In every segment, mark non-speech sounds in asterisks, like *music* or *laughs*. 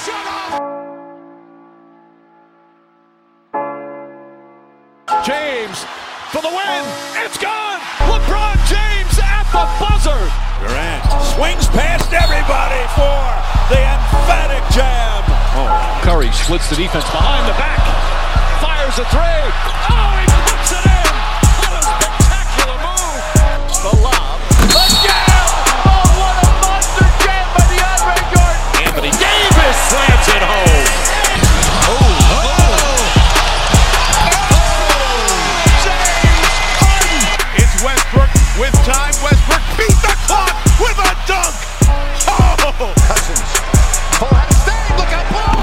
He got the shot off. James for the win. It's gone. LeBron James at the buzzer. Durant swings past everybody for the emphatic jam. Oh, Curry splits the defense behind the back. Fires a three. Oh, he puts it in. What a spectacular move. The lob. The jam. Oh, what a monster jam by DeAndre Jordan. Anthony Cousins. Paul had. Look out, Paul.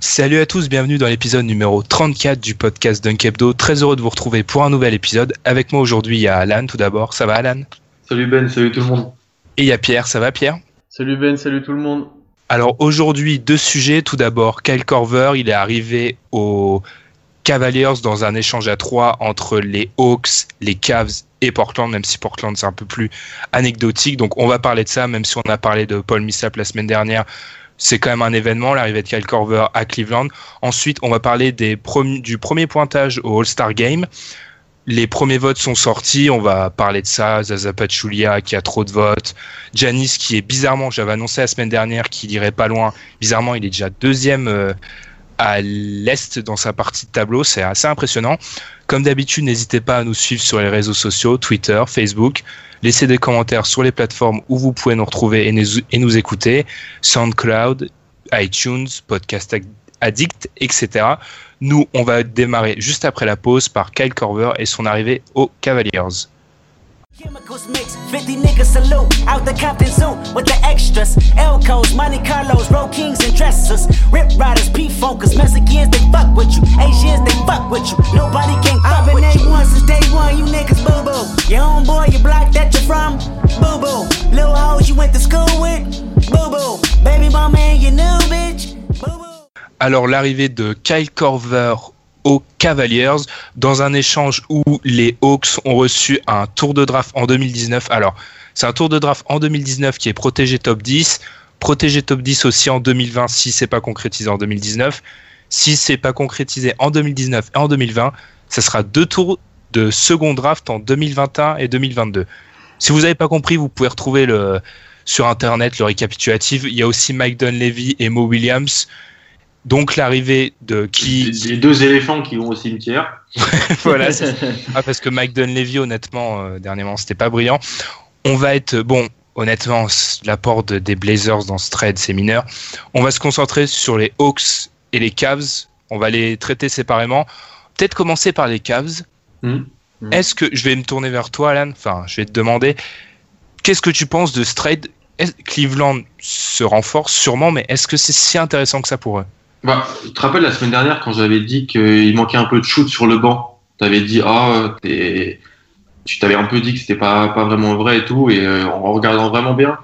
Salut à tous, bienvenue dans l'épisode numéro 34 du podcast Dunk Hebdo. Très heureux de vous retrouver pour un nouvel épisode. Avec moi aujourd'hui, il y a Alan tout d'abord. Ça va Alan? Salut Ben, salut tout le monde. Et il y a Pierre. Ça va Pierre? Salut Ben, salut tout le monde. Alors aujourd'hui, deux sujets. Tout d'abord, Kyle Korver, il est arrivé aux Cavaliers dans un échange à trois entre les Hawks, les Cavs et Portland, même si Portland c'est un peu plus anecdotique. Donc on va parler de ça, même si on a parlé de Paul Millsap la semaine dernière. C'est quand même un événement, l'arrivée de Kyle Korver à Cleveland. Ensuite, on va parler du premier pointage au All-Star Game. Les premiers votes sont sortis, on va parler de ça. Zaza Pachulia qui a trop de votes. Janis qui est bizarrement, j'avais annoncé la semaine dernière qu'il irait pas loin. Bizarrement, il est déjà deuxième euh, à l'est dans sa partie de tableau. C'est assez impressionnant. Comme d'habitude, n'hésitez pas à nous suivre sur les réseaux sociaux, Twitter, Facebook. Laissez des commentaires sur les plateformes où vous pouvez nous retrouver et nous, et nous écouter. SoundCloud, iTunes, Podcast Addict, etc. Nous, on va démarrer juste après la pause par Kyle Korver et son arrivée aux Cavaliers. Chemicals mix, 50 niggas salute out the Compton Zoo with the extras. Elcos, Monte Carlos, Road Kings and dressers. Rip Riders, P Funkers, Mexicans, they fuck with you. Asians, they fuck with you. Nobody can fuck I've been A1 since day one, you niggas boo boo. Your homeboy, your block that you're from, boo boo. Little hoes you went to school with, boo boo. Baby mama and your new bitch, boo boo. Alors l'arrivée de Kyle Korver aux Cavaliers dans un échange où les Hawks ont reçu un tour de draft en 2019. Alors c'est un tour de draft en 2019 qui est protégé top 10, protégé top 10 aussi en 2020 si c'est pas concrétisé en 2019. Si c'est pas concrétisé en 2019 et en 2020, ce sera deux tours de second draft en 2021 et 2022. Si vous n'avez pas compris, vous pouvez retrouver sur internet le récapitulatif. Il y a aussi Mike Dunleavy et Mo Williams. Donc l'arrivée de qui Les deux éléphants qui vont au cimetière. *laughs* voilà *laughs* ah, parce que Mike Dunleavy honnêtement euh, dernièrement c'était pas brillant. On va être bon honnêtement l'apport de- des Blazers dans ce trade c'est mineur. On va se concentrer sur les Hawks et les Cavs. On va les traiter séparément. Peut-être commencer par les Cavs. Hmm. Hmm. Est-ce que je vais me tourner vers toi Alan Enfin je vais te demander qu'est-ce que tu penses de ce trade? Cleveland se renforce sûrement mais est-ce que c'est si intéressant que ça pour eux? Bah, tu te rappelles la semaine dernière quand j'avais dit qu'il manquait un peu de shoot sur le banc? Tu avais dit, ah, t'es- tu t'avais un peu dit que c'était pas, pas vraiment vrai et tout, et euh, en regardant vraiment bien,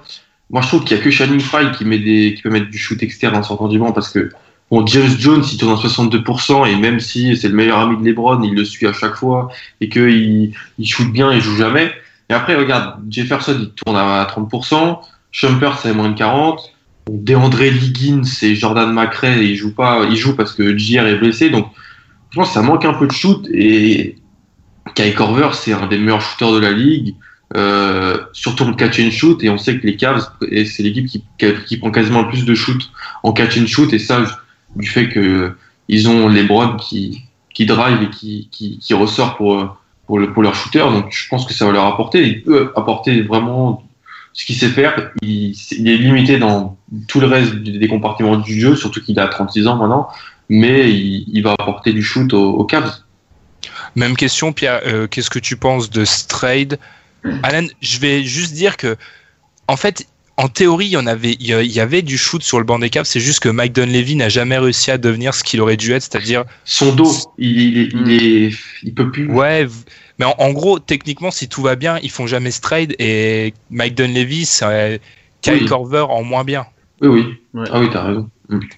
moi je trouve qu'il y a que Shining Fry qui, met des, qui peut mettre du shoot externe en sortant du banc parce que bon, James Jones il tourne à 62% et même si c'est le meilleur ami de LeBron, il le suit à chaque fois et qu'il il shoot bien et joue jamais. Et après, regarde, Jefferson il tourne à 30%, Shumpert c'est moins de 40%. DeAndre Liggins et Jordan McRae, ils jouent pas, ils jouent parce que JR est blessé, donc je pense que ça manque un peu de shoot et Kai Korver c'est un des meilleurs shooters de la ligue, euh, surtout en catch and shoot et on sait que les Cavs c'est l'équipe qui, qui prend quasiment le plus de shoot en catch and shoot et ça du fait que ils ont LeBron qui, qui drive et qui, qui, qui ressort pour, pour, le, pour leur shooter. Donc je pense que ça va leur apporter. Il peut apporter vraiment ce qu'il sait faire. Il, il, est limité dans tout le reste des compartiments du jeu, surtout qu'il a 36 ans maintenant. Mais il, il va apporter du shoot aux, aux Cavs. Même question, Pierre. Euh, Qu'est-ce que tu penses de ce trade Alan, je vais juste dire que, en fait, en théorie, il y en avait, il y avait du shoot sur le banc des Cavs. C'est juste que Mike Dunleavy n'a jamais réussi à devenir ce qu'il aurait dû être, c'est-à-dire son dos. Il, il, est, il, est, il peut plus. Ouais, mais en, en, gros, techniquement, si tout va bien, ils font jamais ce trade et Mike Dunleavy, c'est Kyle oui. Corver en moins bien. Oui, oui. Ouais. Ah oui, t'as raison.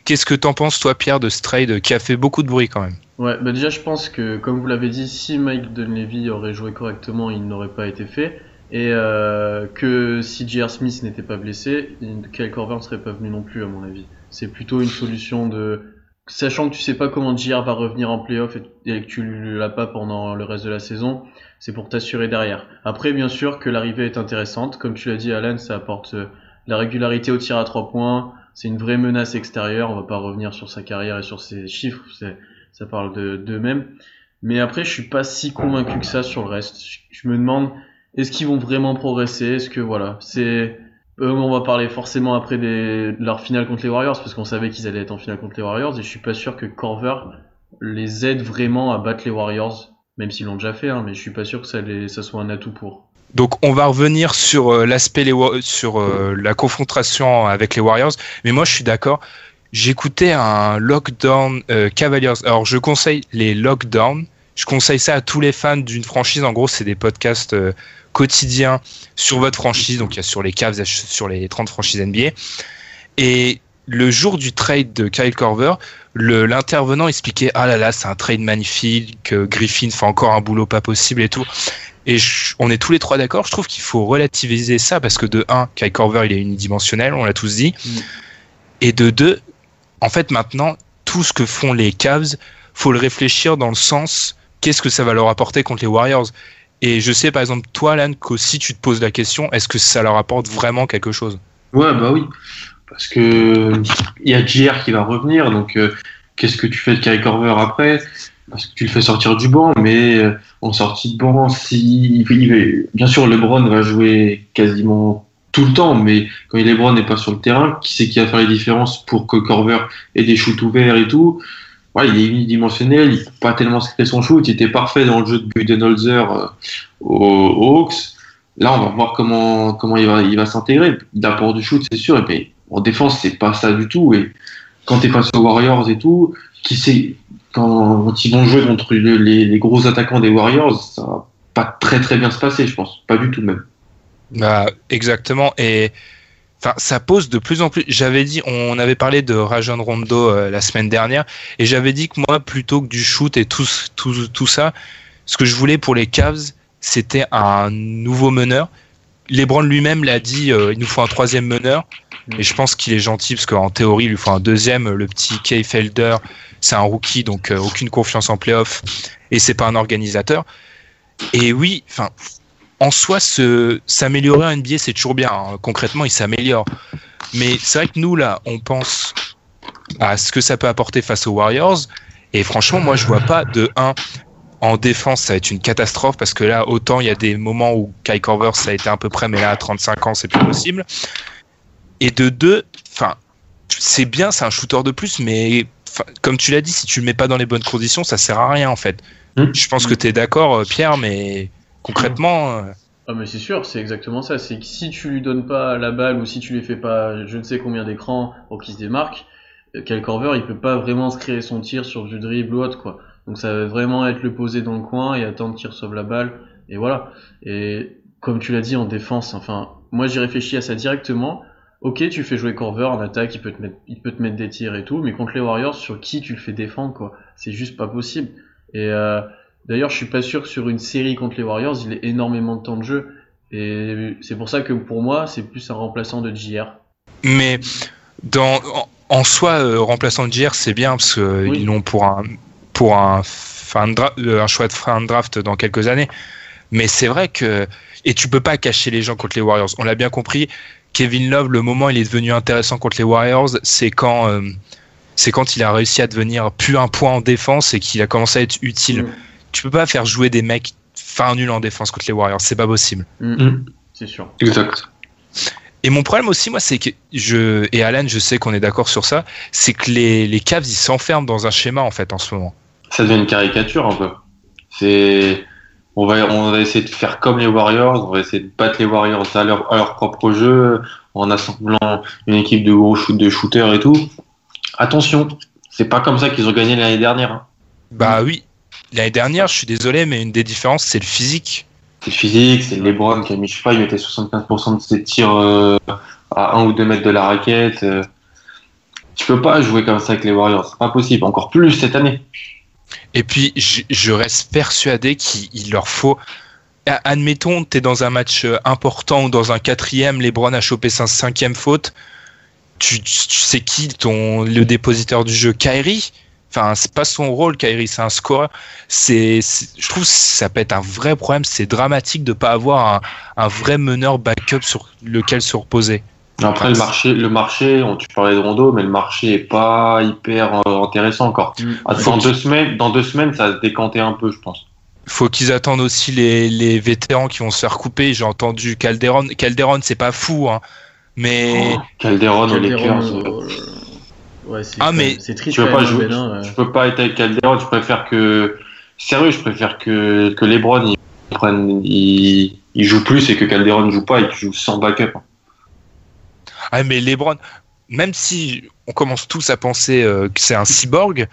Qu'est-ce que t'en penses, toi, Pierre, de ce trade qui a fait beaucoup de bruit quand même? Ouais, bah déjà, je pense que, comme vous l'avez dit, si Mike Dunleavy aurait joué correctement, il n'aurait pas été fait. Et euh, que si J.R. Smith n'était pas blessé, Kyle Corver ne serait pas venu non plus, à mon avis. C'est plutôt une solution de. Sachant que tu sais pas comment J.R. va revenir en playoff et que tu l'as pas pendant le reste de la saison, c'est pour t'assurer derrière. Après, bien sûr que l'arrivée est intéressante. Comme tu l'as dit, Alan, ça apporte la régularité au tir à trois points. C'est une vraie menace extérieure. On va pas revenir sur sa carrière et sur ses chiffres. Ça parle d'eux-mêmes. Mais après, je suis pas si convaincu que ça sur le reste. Je me demande est-ce qu'ils vont vraiment progresser? Est-ce que voilà, c'est on va parler forcément après leur finale contre les Warriors parce qu'on savait qu'ils allaient être en finale contre les Warriors et je suis pas sûr que Corver les aide vraiment à battre les Warriors, même s'ils l'ont déjà fait, hein, mais je suis pas sûr que ça soit un atout pour. Donc on va revenir sur euh, l'aspect sur euh, la confrontation avec les Warriors, mais moi je suis d'accord. J'écoutais un Lockdown euh, Cavaliers. Alors je conseille les Lockdown. Je conseille ça à tous les fans d'une franchise. En gros, c'est des podcasts euh, quotidiens sur votre franchise. Donc il y a sur les Cavs, sur les 30 franchises NBA. Et le jour du trade de Kyle Corver, l'intervenant expliquait ah là là c'est un trade magnifique, que Griffin fait encore un boulot pas possible et tout. Et je, on est tous les trois d'accord. Je trouve qu'il faut relativiser ça parce que de un, Kyle Corver il est unidimensionnel, on l'a tous dit. Mm. Et de deux, en fait maintenant tout ce que font les Cavs, faut le réfléchir dans le sens qu'est-ce que ça va leur apporter contre les Warriors? Et je sais par exemple toi Alan qu'aussi tu te poses la question est-ce que ça leur apporte vraiment quelque chose? Ouais bah oui. Parce que il y a JR qui va revenir donc euh, qu'est-ce que tu fais de Kyle Corver après? Parce que tu le fais sortir du banc mais euh, en sortie de banc si bien sûr LeBron va jouer quasiment tout le temps, mais quand LeBron n'est pas sur le terrain, qui c'est qui va faire les différences pour que Corver ait des shoots ouverts et tout? Ouais, Il est unidimensionnel, il peut pas tellement créer son shoot, il était parfait dans le jeu de Budenholzer euh, aux Hawks. Là, on va voir comment comment il va il va s'intégrer. D'apport du shoot, c'est sûr, puis en défense, c'est pas ça du tout. Et quand tu es face aux Warriors et tout, qui sait quand, ils vont jouer contre les, gros attaquants des Warriors, ça va pas très très bien se passer, je pense, pas du tout même. Bah, exactement. Et enfin, ça pose de plus en plus. J'avais dit, on avait parlé de Rajon Rondo euh, la semaine dernière, et j'avais dit que moi, plutôt que du shoot et tout, tout, tout ça, ce que je voulais pour les Cavs, c'était un nouveau meneur. LeBron lui-même l'a dit, euh, il nous faut un troisième meneur. Et je pense qu'il est gentil parce qu'en théorie, il lui faut un deuxième. Le petit Kay Felder, c'est un rookie, donc euh, aucune confiance en playoff. Et c'est pas un organisateur. Et oui, enfin, en soi, s'améliorer en NBA, c'est toujours bien. Hein. Concrètement, il s'améliore. Mais c'est vrai que nous, là, on pense à ce que ça peut apporter face aux Warriors. Et franchement, moi, je vois pas de 1 en défense, ça va être une catastrophe parce que là, autant il y a des moments où Kai Corver, ça a été à peu près, mais là, à 35 ans, c'est plus possible. Et de 2, enfin, c'est bien, c'est un shooter de plus, mais comme tu l'as dit, si tu le mets pas dans les bonnes conditions, ça sert à rien en fait. Mmh. Je pense que tu es d'accord, Pierre, mais concrètement. Euh... Ah mais c'est sûr, c'est exactement ça. C'est que si tu lui donnes pas la balle ou si tu lui fais pas je ne sais combien d'écrans pour qu'il se démarque, Kyle Corver il peut pas vraiment se créer son tir sur du dribble ou autre quoi. Donc ça va vraiment être le poser dans le coin et attendre qu'il reçoive la balle et voilà. Et comme tu l'as dit en défense, enfin moi j'ai réfléchi à ça directement. Ok, tu fais jouer Corver en attaque, il peut te mettre, il peut te mettre des tirs et tout, mais contre les Warriors, sur qui tu le fais défendre quoi? C'est juste pas possible. Et euh, D'ailleurs, je suis pas sûr que sur une série contre les Warriors, il ait énormément de temps de jeu. Et c'est pour ça que pour moi, c'est plus un remplaçant de JR. Mais dans, en soi, euh, remplaçant de JR, c'est bien parce qu'ils oui. l'ont pour un, pour un, fin un choix de fin de draft dans quelques années. Mais c'est vrai que. Et tu peux pas cacher les gens contre les Warriors. On l'a bien compris. Kevin Love, le moment où il est devenu intéressant contre les Warriors, c'est quand. Euh, c'est quand il a réussi à devenir plus un point en défense et qu'il a commencé à être utile. Mm. Tu peux pas faire jouer des mecs fin nul en défense contre les Warriors, c'est pas possible. Mm. C'est sûr. Exact. Et mon problème aussi, moi, c'est que je et Alan, je sais qu'on est d'accord sur ça, c'est que les, les Cavs ils s'enferment dans un schéma en fait en ce moment. Ça devient une caricature un peu. C'est, on va, on va essayer de faire comme les Warriors, on va essayer de battre les Warriors à leur, à leur propre jeu, en assemblant une équipe de gros shoot, de shooters et tout. Attention, c'est pas comme ça qu'ils ont gagné l'année dernière. hein. Bah oui, l'année dernière, je suis désolé, mais une des différences, c'est le physique. C'est physique, c'est LeBron qui a mis, je sais pas, il mettait 75% de ses tirs euh, à 1 ou 2 mètres de la raquette. euh. Tu peux pas jouer comme ça avec les Warriors, c'est pas possible. Encore plus cette année. Et puis, je, je reste persuadé qu'il il leur faut. Admettons, tu es dans un match euh, important ou dans un quatrième, LeBron a chopé sa cinquième faute. Tu, tu sais qui ton, le dépositeur du jeu Kyrie? Enfin, c'est pas son rôle, Kyrie, c'est un scoreur. C'est, je trouve que ça peut être un vrai problème. C'est dramatique de pas avoir un, un vrai meneur backup sur lequel se reposer. Après, le marché, le marché, on, tu parlais de Rondo, mais le marché est pas hyper euh, intéressant encore. Mm. Ah, Dans deux semaines, dans deux semaines, ça va se décanter un peu, je pense. faut qu'ils attendent aussi les, les vétérans qui vont se faire couper. J'ai entendu Calderon. Calderon, c'est pas fou, hein. Mais Oh, Calderon Calderon, Lakers. euh, euh, Ouais, Ah, mais c'est triste Tu veux pas jouer, Ben, hein, tu euh. peux pas être avec Calderon, je préfère que, sérieux, je préfère que, que LeBron, il prenne, il, il joue plus et que Calderon ne joue pas et qu'il joue sans backup. Ah, mais LeBron, même si on commence tous à penser euh, que c'est un cyborg,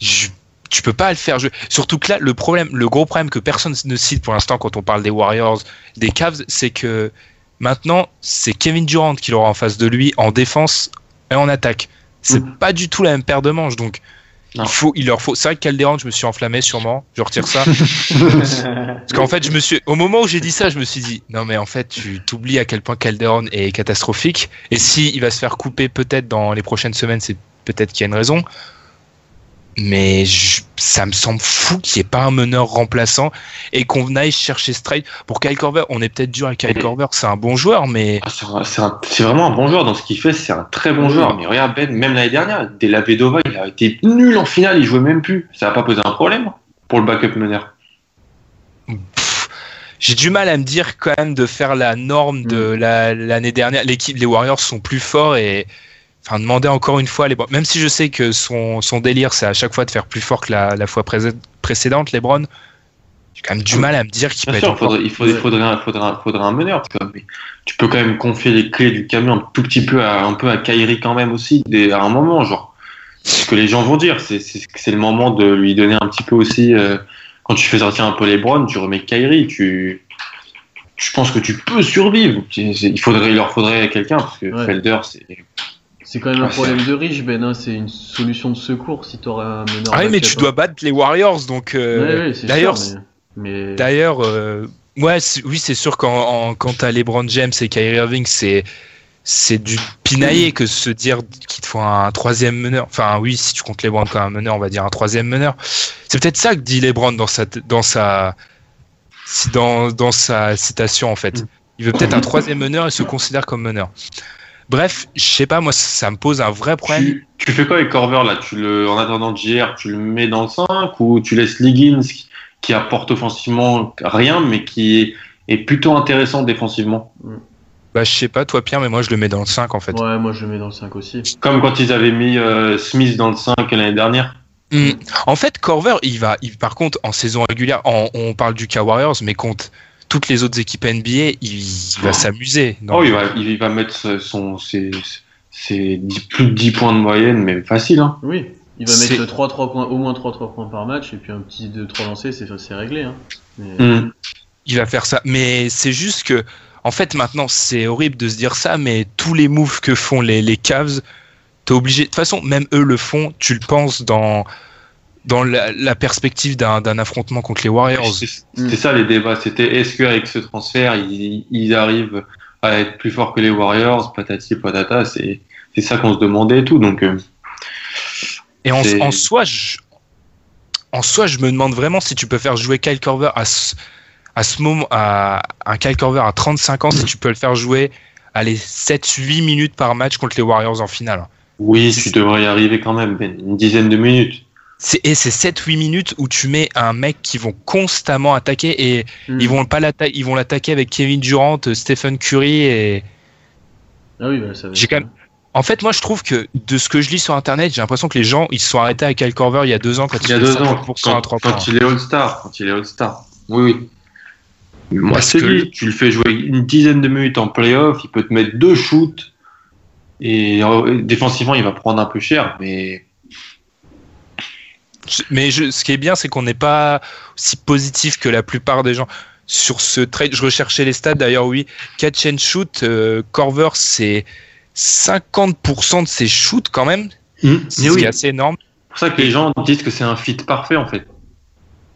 je- tu peux pas le faire jouer. Surtout que là, le problème, le gros problème que personne ne cite pour l'instant quand on parle des Warriors, des Cavs, c'est que maintenant, c'est Kevin Durant qui l'aura en face de lui en défense et en attaque. C'est Mhm. pas du tout la même paire de manches, donc Non. il faut, il leur faut. C'est vrai que Calderon, je me suis enflammé sûrement. Je retire ça. *laughs* Parce qu'en fait, je me suis, au moment où j'ai dit ça, je me suis dit, non mais en fait, tu t'oublies à quel point Calderon est catastrophique. Et si il va se faire couper peut-être dans les prochaines semaines, c'est peut-être qu'il y a une raison. Mais je- ça me semble fou qu'il n'y ait pas un meneur remplaçant et qu'on aille chercher straight. Pour Kyle Korver, on est peut-être dur avec Kyle Korver, c'est un bon joueur, mais Ah, c'est vraiment un bon joueur dans ce qu'il fait, c'est un très bon joueur. Mais regarde Ben, même l'année dernière, Della Vedova, il a été nul en finale, il jouait même plus. Ça va pas poser un problème pour le backup meneur. j'ai du mal à me dire quand même de faire la norme de la- l'année dernière. L'équipe, les Warriors sont plus forts et enfin demander encore une fois les même si je sais que son, son délire c'est à chaque fois de faire plus fort que la, la fois pré- précédente, LeBron. J'ai quand même du mal à me dire qu'il peut Bien être sûr, encore- faudrait, il faudrait, faudrait, un, faudrait, un, faudrait un meneur, tu vois, mais tu peux quand même confier les clés du camion un tout petit peu à, un peu à Kyrie quand même aussi, des- à un moment, genre. C'est ce que les gens vont dire, c'est c'est- c'est le moment de lui donner un petit peu aussi, euh, quand tu fais sortir un peu les Browns, tu remets Kyrie, tu, je pense que tu peux survivre. Il faudrait, il leur faudrait quelqu'un, parce que Ouais. Felder, c'est, C'est quand même un Ouais, problème de riche, Ben. hein, C'est une solution de secours si t'aurais un meneur. Ah oui, mais tu dois battre les Warriors, donc. euh, Ouais, ouais, c'est D'ailleurs, sûr, mais... mais- D'ailleurs, euh, ouais, c'est- oui, c'est sûr qu'en en- quand t'as LeBron James et Kyrie Irving, c'est c'est du pinaillé que se dire qu'il te faut un troisième meneur. Enfin, oui, si tu comptes LeBron comme un meneur, on va dire un troisième meneur. C'est peut-être ça que dit LeBron dans sa dans sa dans dans sa citation en fait. Il veut peut-être un troisième meneur et se considère comme meneur. Bref, je sais pas, moi, ça me pose un vrai problème. tu, tu fais quoi avec Corver, là? Tu le, en attendant JR, tu le mets dans le 5 ou tu laisses Liggins qui, qui apporte offensivement rien, mais qui est, est plutôt intéressant défensivement? Bah, je sais pas, toi, Pierre, mais moi, je le mets dans le 5 en fait. Ouais, moi je le mets dans le 5 aussi. Comme quand ils avaient mis euh, Smith dans le 5 l'année dernière. Hmm. En fait, Corver, il va, il, par contre, en saison régulière, en- on parle du K Warriors, mais contre toutes les autres équipes NBA, il, va Oh. s'amuser. Oh, il va, il va mettre son, ses, ses 10 plus de 10 points de moyenne, mais facile. Hein. Oui, il va mettre 3, 3 points, au moins 3-3 points par match et puis un petit 2-3 lancés, c'est c'est réglé. Hein. Mais- Mm. Il va faire ça. Mais c'est juste que, en fait, maintenant, c'est horrible de se dire ça, mais tous les moves que font les, les Cavs, t'es obligé. De toute façon, même eux le font. Tu le penses dans dans la, la perspective d'un affrontement contre les Warriors. C'est- C'était ça les débats. C'était est-ce qu'avec ce transfert, ils, ils arrivent à être plus forts que les Warriors, patati patata. C'est ça qu'on se demandait et tout. Donc, euh, Et en, soi, je, en soi, je me demande vraiment si tu peux faire jouer Kyle Korver à ce, à ce moment, à un Kyle Korver à 35 ans, si tu peux le faire jouer allez 7-8 minutes par match contre les Warriors en finale. Oui, tu devrais y arriver quand même, Ben. Une dizaine de minutes. C'est- Et c'est 7-8 minutes où tu mets un mec qui vont constamment attaquer et Hmm. ils vont pas l'atta- ils vont l'attaquer avec Kevin Durant, euh, Stephen Curry et Ah oui, bah, ça va J'ai être- quand même- en fait moi je trouve que de ce que je lis sur internet, j'ai l'impression que les gens ils se sont arrêtés à Kyle Korver il y a deux ans quand Il y a deux ans, 50% à quand, 3 points. quand il est All-Star. Quand il est All-Star. Oui, oui. Moi, te que- dis, tu le fais jouer une dizaine de minutes en playoff, il peut te mettre deux shoots. Et euh, défensivement, il va prendre un peu cher, mais Mais je- ce qui est bien, c'est qu'on n'est pas aussi positif que la plupart des gens. Sur ce trade, je recherchais les stats d'ailleurs, oui. Catch and shoot, euh, Corver, c'est 50% de ses shoots quand même. Mais C'est oui. assez énorme. c'est pour ça que les gens disent que c'est un fit parfait en fait.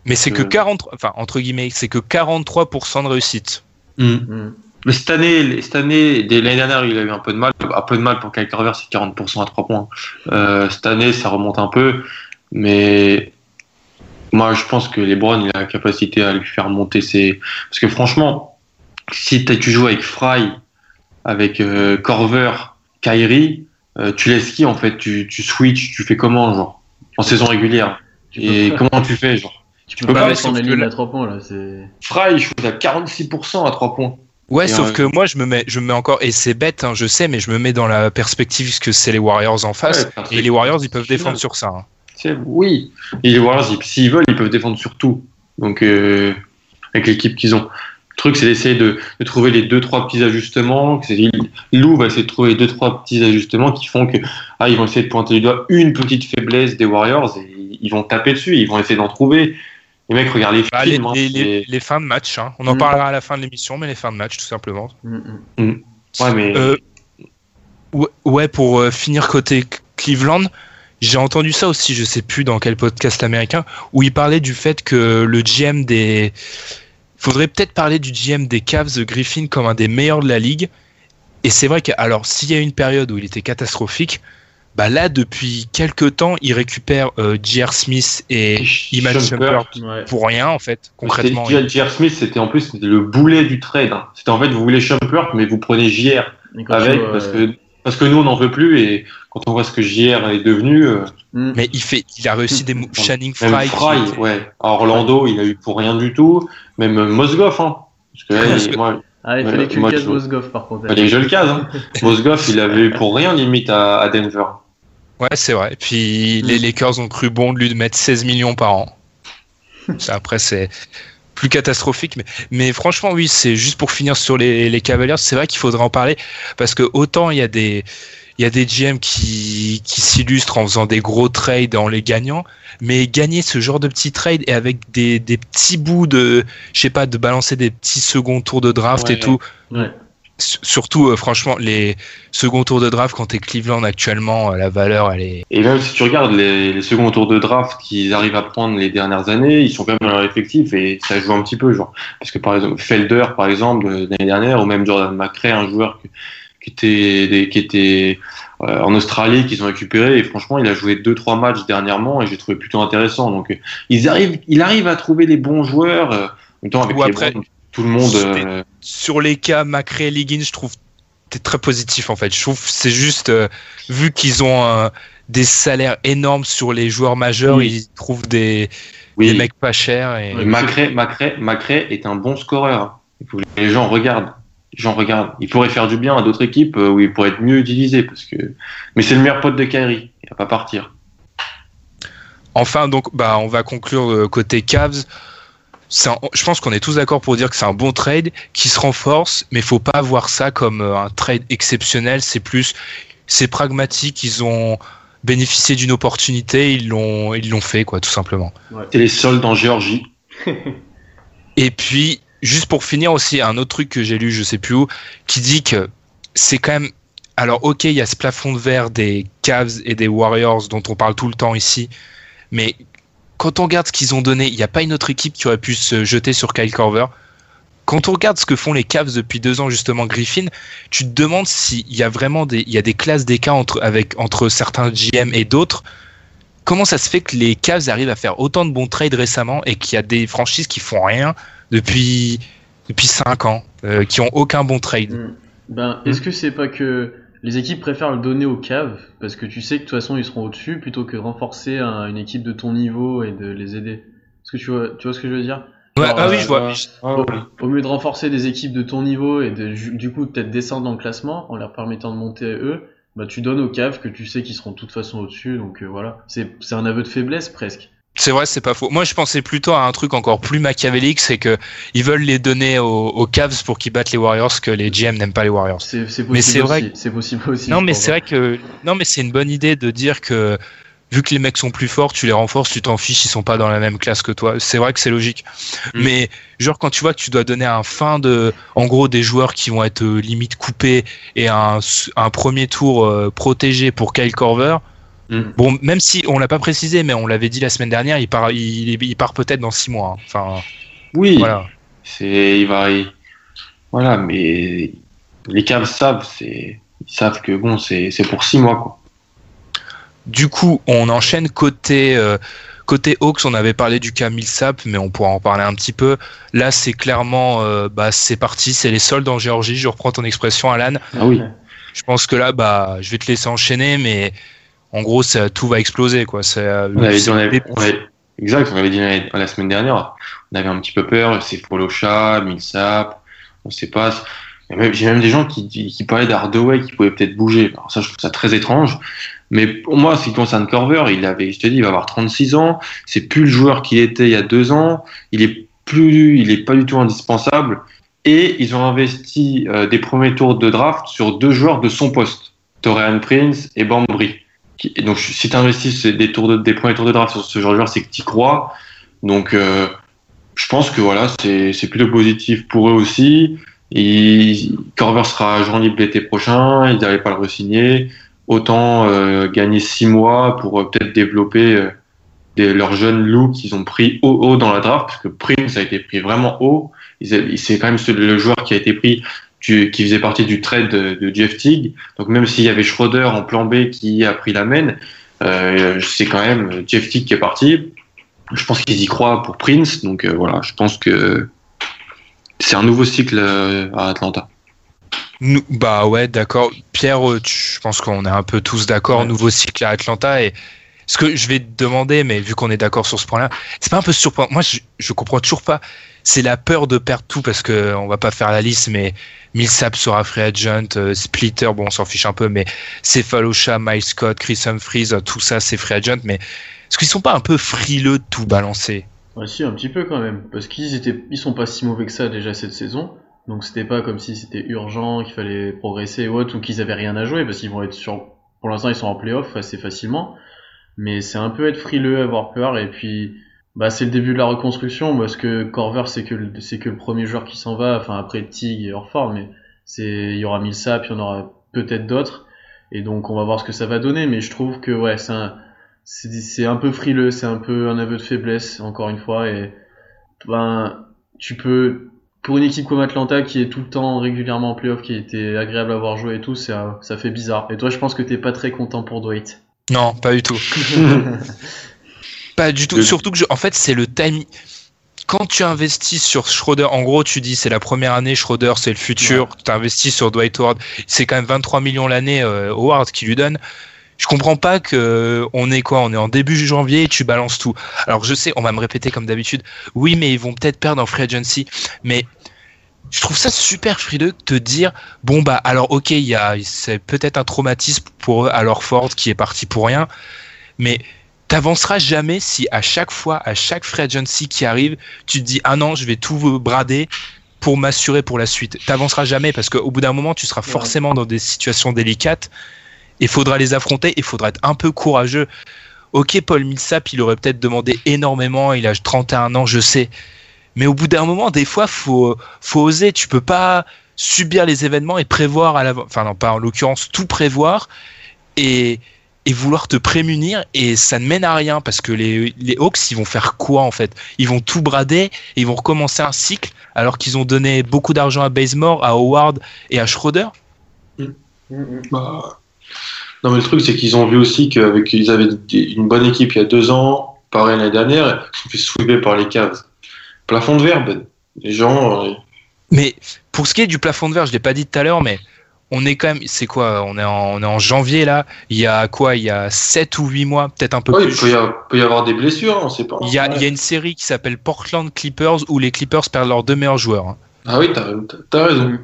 Mais c'est que Euh. 40, enfin, entre guillemets, c'est que 43% de réussite. Hmm. Mais cette année, cette année, dès l'année dernière, il a eu un peu de mal. Un peu de mal pour Kyle c'est 40% à 3 points. Euh, cette année, ça remonte un peu. Mais moi, je pense que LeBron, il a la capacité à lui faire monter ses. Parce que franchement, si tu joues avec Fry, avec euh, Corver, Kyrie, euh, tu laisses qui en fait? Tu, tu switches, tu fais comment, genre En saison régulière? Tu Et comment tu fais, genre? Tu peux peux pas mettre ligne là- à 3 points là. Fry, je suis à 46% à 3 points. Ouais, Et sauf euh, que moi, je me mets, je me mets encore, et c'est bête, hein, je sais, mais je me mets dans la perspective que c'est les Warriors en face. Ouais, et les Warriors, ils peuvent défendre sur ça. hein. Oui. Et les Warriors, ils- s'ils veulent, ils peuvent défendre sur tout. Donc, euh, avec l'équipe qu'ils ont. Le truc, c'est d'essayer de, de trouver les deux, trois petits ajustements. Lou va essayer de trouver les deux, trois petits ajustements qui font que, ah, ils vont essayer de pointer du doigt une petite faiblesse des Warriors et ils vont taper dessus. Ils vont essayer d'en trouver. Les mecs, regardent les Bah, les, films. hein, les- c'est- les- les fins de match, hein. on en Mm. parlera à la fin de l'émission, mais les fins de match, tout simplement. Hmm, hmm. Ouais, mais Euh, ouais, ouais, pour euh, finir côté Cleveland, j'ai entendu ça aussi, je sais plus dans quel podcast américain, où il parlait du fait que le GM des. Faudrait peut-être parler du GM des Cavs, Griffin, comme un des meilleurs de la ligue. Et c'est vrai que, alors, s'il y a une période où il était catastrophique, bah là, depuis quelques temps, il récupère euh, J.R. Smith et Iman Shumpert. Ouais. pour rien, en fait, concrètement. C'était- J.R. Smith, c'était en plus c'était le boulet du trade. hein. C'était en fait, vous voulez Shumpert, mais vous prenez JR. Avec parce euh, que parce que nous on n'en veut plus et quand on voit ce que JR est devenu euh, hmm. Mais il, fait, il a réussi des moves. Frye. Fry, était- ouais à Orlando il a eu pour rien du tout même euh, Mozgov hein parce que là, Parce il- que- moi Ah, il Ouais, fallait que tu moi, Mosgov par contre. fallait que je le case hein. Mozgov il avait eu pour rien limite à, à Denver Ouais, c'est vrai. Et puis Mm. les Lakers ont cru bon de lui de mettre 16 millions par an. Ça, après, c'est plus catastrophique. Mais, mais franchement, oui, c'est juste pour finir sur les, les Cavaliers. C'est vrai qu'il faudrait en parler parce que autant il y a des. Il y a des GM qui, qui s'illustrent en faisant des gros trades en les gagnant, mais gagner ce genre de petits trades et avec des, des petits bouts de, je sais pas, de balancer des petits seconds tours de draft Ouais. et tout, Ouais. Surtout euh, franchement les second tours de draft quand t'es Cleveland actuellement euh, la valeur elle est et même si tu regardes les, les seconds tours de draft qu'ils arrivent à prendre les dernières années ils sont quand même dans leur effectif et ça joue un petit peu genre. Parce que par exemple Felder par exemple l'année dernière ou même Jordan McRae un joueur que- qui était des- qui était euh, en Australie qu'ils ont récupéré et franchement il a joué deux trois matchs dernièrement et j'ai trouvé plutôt intéressant. Donc ils arrivent il arrive à trouver les bons joueurs en même temps avec Ou les après, bons, tout le monde euh, sur les cas Macré et Liggins, je trouve très positif en fait. Je trouve c'est juste euh, vu qu'ils ont euh, des salaires énormes sur les joueurs majeurs, Oui. ils trouvent des, oui des mecs pas chers et. Macré, Macré, Macré est un bon scoreur. Il faut que les gens regardent. Les gens regardent. Il pourrait faire du bien à d'autres équipes euh, où il pourrait être mieux utilisé parce que. Mais c'est le meilleur pote de Kyrie. Il va pas partir. enfin donc bah on va conclure côté Cavs. Un- je pense qu'on est tous d'accord pour dire que c'est un bon trade qui se renforce, mais faut pas voir ça comme euh, un trade exceptionnel. C'est plus, c'est pragmatique. Ils ont bénéficié d'une opportunité, ils l'ont, ils l'ont fait quoi, tout simplement. C'est les soldes en Géorgie. *laughs* Et puis, juste pour finir aussi, un autre truc que j'ai lu, je sais plus où, qui dit que c'est quand même. Alors, ok, il y a ce plafond de verre des Cavs et des Warriors dont on parle tout le temps ici, mais quand on regarde ce qu'ils ont donné, il n'y a pas une autre équipe qui aurait pu se jeter sur Kyle Korver. Quand on regarde ce que font les Cavs depuis deux ans, justement, Griffin, tu te demandes s'il y a vraiment des, il y a des classes d'écart entre, avec, entre certains GM et d'autres. Comment ça se fait que les Cavs arrivent à faire autant de bons trades récemment et qu'il y a des franchises qui font rien depuis, depuis cinq ans, euh, qui ont aucun bon trade? Hmm. Ben, est-ce que c'est pas que les équipes préfèrent le donner aux caves parce que tu sais que de toute façon ils seront au-dessus plutôt que de renforcer un- une équipe de ton niveau et de les aider. Est-ce que tu vois, tu vois ce que je veux dire? Ouais, Alors, ah oui, euh, je vois. Ah, ouais. Au mieux de renforcer des équipes de ton niveau et de, du coup peut-être descendre dans le classement en leur permettant de monter eux, bah tu donnes aux caves que tu sais qu'ils seront de toute façon au-dessus. Donc euh, voilà, c'est un aveu de faiblesse presque. C'est vrai, c'est pas faux. Moi, je pensais plutôt à un truc encore plus machiavélique, c'est que ils veulent les donner aux, aux Cavs pour qu'ils battent les Warriors, que les GM n'aiment pas les Warriors. C'est c'est Mais c'est possible vrai aussi. C'est possible aussi. Non, mais c'est vrai que non, mais c'est une bonne idée de dire que vu que les mecs sont plus forts, tu les renforces, tu t'en fiches, ils sont pas dans la même classe que toi. C'est vrai que c'est logique. Mm. Mais genre quand tu vois que tu dois donner un fin de, en gros, des joueurs qui vont être euh, limite coupés et un, un premier tour euh, protégé pour Kyle Korver. Mm. Bon, même si on l'a pas précisé, mais on l'avait dit la semaine dernière, il part, il, il part peut-être dans six mois. hein. Enfin, Oui, voilà. c'est il va il- voilà, mais les Cavs savent, c'est ils savent que bon, c'est c'est pour six mois quoi. Du coup, on enchaîne côté euh, côté Hawks. On avait parlé du cas Millsap, mais on pourra en parler un petit peu. Là, c'est clairement, euh, bah, c'est parti, c'est les soldes en Géorgie. Je reprends ton expression, Alan. Ah oui. Je pense que là, bah, je vais te laisser enchaîner, mais en gros, ça, tout va exploser, quoi. Euh, On avait dit, on avait- on avait- exact, on avait dit la, la semaine dernière. On avait un petit peu peur, c'est Folocha, Millsap, on sait pas. J'ai même des gens qui, qui, qui parlaient d'Hardaway qui pouvait peut-être bouger. Alors ça, je trouve ça très étrange. Mais pour moi, ce qui concerne Corver, il avait, je te dis, il va avoir 36 ans. C'est plus le joueur qu'il était il y a deux ans. Il est plus, il est pas du tout indispensable. Et ils ont investi euh, des premiers tours de draft sur deux joueurs de son poste, Torian Prince et Bambry. Donc, si tu investis des, tours de, des premiers tours de draft sur ce genre de joueur, c'est que tu crois. Donc, euh, je pense que voilà, c'est plutôt positif pour eux aussi. Corver sera agent libre l'été prochain, ils n'allaient pas le re-signer. Autant euh, gagner six mois pour euh, peut-être développer leurs jeunes loups qu'ils ont pris haut haut dans la draft, parce que Prince a été pris vraiment haut. C'est quand même le joueur qui a été pris, du- qui faisait partie du trade de, de Jeff Teague. Donc même s'il y avait Schroeder en plan B qui a pris la main, euh, c'est quand même Jeff Teague qui est parti. Je pense qu'ils y croient pour Prince, donc euh, voilà, je pense que c'est un nouveau cycle euh, à Atlanta. Nous- bah ouais, d'accord. Pierre, je pense qu'on est un peu tous d'accord. Ouais. Nouveau cycle à Atlanta et ce que je vais te demander, mais vu qu'on est d'accord sur ce point-là, c'est pas un peu surprenant. Moi, je, je comprends toujours pas. C'est la peur de perdre tout parce que on va pas faire la liste, mais Millsap sera free agent, euh, Splitter, bon, on s'en fiche un peu, mais Cephalosha, Miles Scott, Chris Humphries, euh, tout ça, c'est free agent. Mais est-ce qu'ils sont pas un peu frileux de tout balancer? Ouais, si, un petit peu quand même. Parce qu'ils étaient, ils sont pas si mauvais que ça déjà cette saison. Donc c'était pas comme si c'était urgent, qu'il fallait progresser ou autre, ou qu'ils avaient rien à jouer, parce qu'ils vont être sur, pour l'instant ils sont en playoff assez facilement. Mais c'est un peu être frileux, avoir peur, et puis, bah c'est le début de la reconstruction, parce que Corver c'est que, le- c'est que le premier joueur qui s'en va, enfin après Tig et Orford, mais c'est, il y aura Millsap, il y en aura peut-être d'autres. Et donc on va voir ce que ça va donner, mais je trouve que ouais, c'est un, c'est un peu frileux, c'est un peu un aveu de faiblesse, encore une fois, et ben, tu peux, pour une équipe comme Atlanta qui est tout le temps régulièrement en playoff, qui était agréable à voir jouer et tout, ça, ça fait bizarre. Et toi, je pense que t'es pas très content pour Dwight. Non, pas du tout. *laughs* Pas du tout. Surtout que, je- en fait, c'est le timing. Quand tu investis sur Schroeder, en gros, tu dis c'est la première année, Schroeder, c'est le futur. Tu investis sur Dwight Howard. C'est quand même 23 millions l'année, euh, Howard qui lui donne. Je comprends pas que euh, on est quoi? On est en début janvier et tu balances tout. Alors je sais, on va me répéter comme d'habitude. Oui, mais ils vont peut-être perdre en free agency. Mais je trouve ça super frileux de te dire bon bah alors ok, il y a c'est peut-être un traumatisme pour eux leur Ford qui est parti pour rien, mais t'avanceras jamais si à chaque fois, à chaque free agency qui arrive, tu te dis ah non, je vais tout vous brader pour m'assurer pour la suite. T'avanceras jamais parce qu'au bout d'un moment, tu seras forcément dans des situations délicates. Il faudra les affronter, il faudra être un peu courageux. Ok, Paul Millsap, il aurait peut-être demandé énormément, il a 31 ans, je sais. Mais au bout d'un moment, des fois, faut, faut oser. Tu peux pas subir les événements et prévoir à l'avance. Enfin, non, pas en l'occurrence, tout prévoir et, vouloir te prémunir. Et ça ne mène à rien parce que les, Hawks, ils vont faire quoi en fait? Ils vont tout brader et ils vont recommencer un cycle alors qu'ils ont donné beaucoup d'argent à Bazemore, à Howard et à Schroeder? Bah, Non, mais le truc, c'est qu'ils ont vu aussi qu'ils avaient une bonne équipe il y a deux ans, pareil l'année dernière, ils se fait sweeper par les Cavs. Plafond de verre, Ben. Les gens, euh, Mais pour ce qui est du plafond de verre, je l'ai pas dit tout à l'heure, mais on est quand même, c'est quoi on est, en, on est en janvier là. Il y a quoi Il y a 7 ou 8 mois, peut-être un peu Ouais, plus. il peut y, avoir, peut y avoir des blessures, on sait pas. Il y, a, il y a une série qui s'appelle Portland Clippers où les Clippers perdent leurs deux meilleurs joueurs. hein. Ah oui, t'as t'as- t'as raison.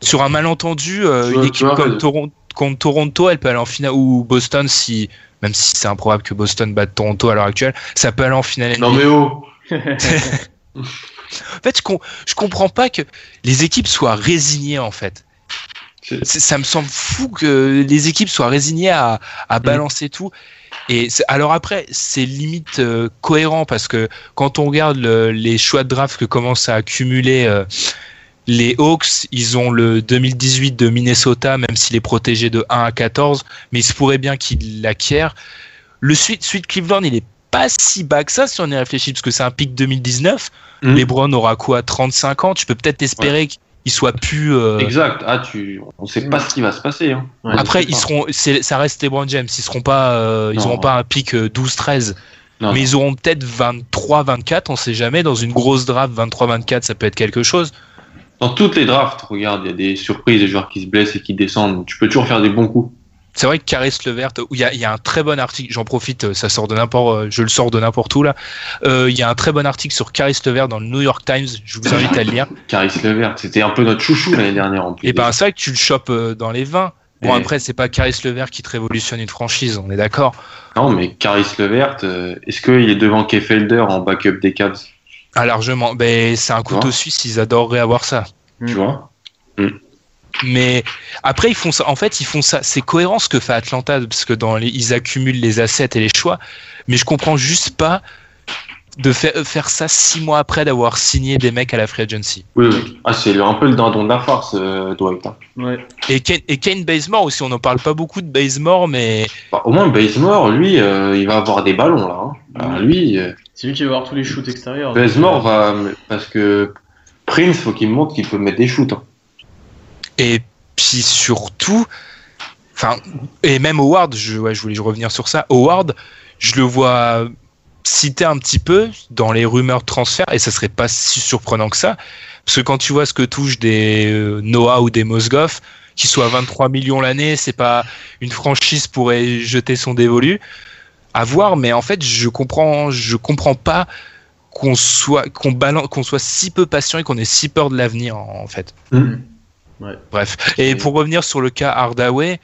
Sur un malentendu, euh, une équipe comme mais- Toron- contre Toronto, elle peut aller en finale ou Boston si, même si c'est improbable que Boston batte Toronto à l'heure actuelle, ça peut aller en finale. Non mais oh *laughs* En fait, je, com- je comprends pas que les équipes soient résignées en fait. Ça me semble fou que les équipes soient résignées à, à Mm. balancer tout. Et alors après, c'est limite euh, cohérent parce que quand on regarde le- les choix de draft que commencent à accumuler euh, les Hawks, ils ont le 2018 de Minnesota, même s'il est protégé de 1 à 14, mais il se pourrait bien qu'ils l'acquièrent. Le suite, suite Cleveland, il est pas si bas que ça si on y réfléchit, parce que c'est un pic 2019. Mhm. LeBron aura quoi 35 ans? Tu peux peut-être espérer qu'il soit plus. euh, Exact. Ah, tu, on sait pas ce qui va se passer. Hein. Ouais. Après, ils pas. seront, c'est- ça reste LeBron James. Ils seront pas, euh, ils Non. auront pas un pic euh, 12-13, Non, mais ils auront peut-être 23-24. On sait jamais. Dans une grosse draft, 23-24, ça peut être quelque chose. Dans toutes les drafts, regarde, il y a des surprises, des joueurs qui se blessent et qui descendent. Tu peux toujours faire des bons coups. C'est vrai que Caris Levert, où il y a, il y a un très bon article. J'en profite, euh, ça sort de n'importe, euh, je le sors de n'importe où là. Euh, Il y a un très bon article sur Caris Levert dans le New York Times. Je vous invite à le lire. *laughs* Caris Levert, c'était un peu notre chouchou l'année dernière en plus. Et ben c'est vrai que tu le chopes dans les 20. Bon Et- après c'est pas Caris Levert qui te révolutionne une franchise, on est d'accord. Non, mais Caris Levert, est-ce qu'il est devant Keffelder en backup des Cavs? Ah largement. Ben c'est un couteau suisse, ils adoreraient avoir ça. Tu vois? Mais après ils font ça. En fait ils font ça. C'est cohérent ce que fait Atlanta parce que dans les, ils accumulent les assets et les choix. Mais je comprends juste pas de faire faire ça six mois après d'avoir signé des mecs à la free agency. Oui, oui. Ah, c'est un peu le dindon de la farce, euh, Dwight. hein. Ouais. Et Kane, et Kane Bazemore aussi. On n'en parle pas beaucoup de Bazemore, mais Bah, au moins, Bazemore, lui, euh, il va avoir des ballons là. hein. Alors, lui, euh, C'est lui qui va avoir tous les shoots extérieurs. Bazemore va. Parce que Prince, faut qu'il montre qu'il peut mettre des shoots. hein. Et puis surtout, enfin, et même Howard, je, ouais, je voulais revenir sur ça. Howard, je le vois citer un petit peu dans les rumeurs de transfert, et ça serait pas si surprenant que ça, parce que quand tu vois ce que touchent des euh, Noah ou des Mosgoff, qui soient à 23 millions l'année, c'est pas une franchise pourrait jeter son dévolu. À voir, mais en fait, je comprends, je comprends pas qu'on soit, qu'on balance, qu'on soit si peu patient et qu'on ait si peur de l'avenir, en fait. Ouais. Bref. Et pour revenir sur le cas Hardaway,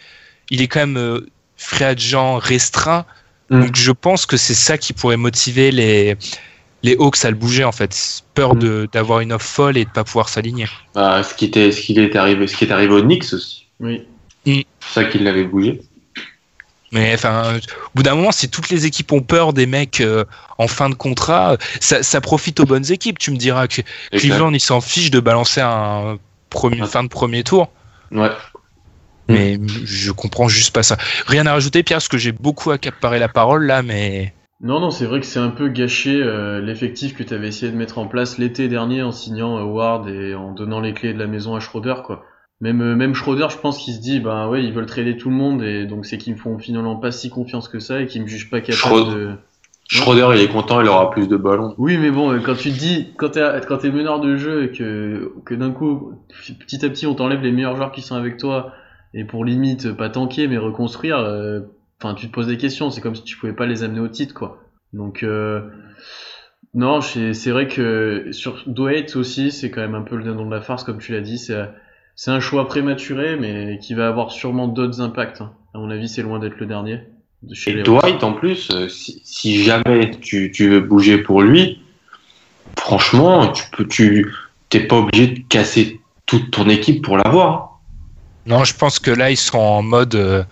il est quand même euh, free agent restreint. Mm. Donc je pense que c'est ça qui pourrait motiver les, les Hawks à le bouger en fait. Peur Mm. de d'avoir une offre folle et de pas pouvoir s'aligner. Bah, ce qui était, ce qui est arrivé, ce qui est arrivé au Knicks aussi. Oui. C'est ça qui l'avait bougé. Mais enfin, au bout d'un moment, si toutes les équipes ont peur des mecs euh, en fin de contrat, ça, ça profite aux bonnes équipes. Tu me diras que. Cleveland, ils s'en fichent de balancer un premier, fin de premier tour. Ouais. Mais je comprends juste pas ça. Rien à rajouter, Pierre, parce que j'ai beaucoup accaparé la parole là, mais Non, non, c'est vrai que c'est un peu gâché euh, l'effectif que tu avais essayé de mettre en place l'été dernier en signant euh, Ward et en donnant les clés de la maison à Schroeder, quoi. Même, euh, même Schroeder, je pense qu'il se dit, ben ouais, ils veulent trader tout le monde et donc c'est qu'ils me font finalement pas si confiance que ça et qu'ils me jugent pas capable de. Schroeder, il est content, il aura plus de ballons. Oui, mais bon, euh, quand tu te dis, quand t'es, quand t'es meneur de jeu et que, que d'un coup, petit à petit, on t'enlève les meilleurs joueurs qui sont avec toi et pour limite pas tanker mais reconstruire, euh, enfin, tu te poses des questions. C'est comme si tu pouvais pas les amener au titre, quoi. Donc, euh, non, c'est c'est vrai que sur Dwight aussi, c'est quand même un peu le dindon de la farce, comme tu l'as dit. C'est c'est un choix prématuré, mais qui va avoir sûrement d'autres impacts. hein. À mon avis, c'est loin d'être le dernier. De chez Et Dwight, en plus, euh, si, si jamais tu, tu veux bouger pour lui, franchement, tu peux, tu, t'es pas obligé de casser toute ton équipe pour l'avoir. non, je pense que là ils sont en mode euh,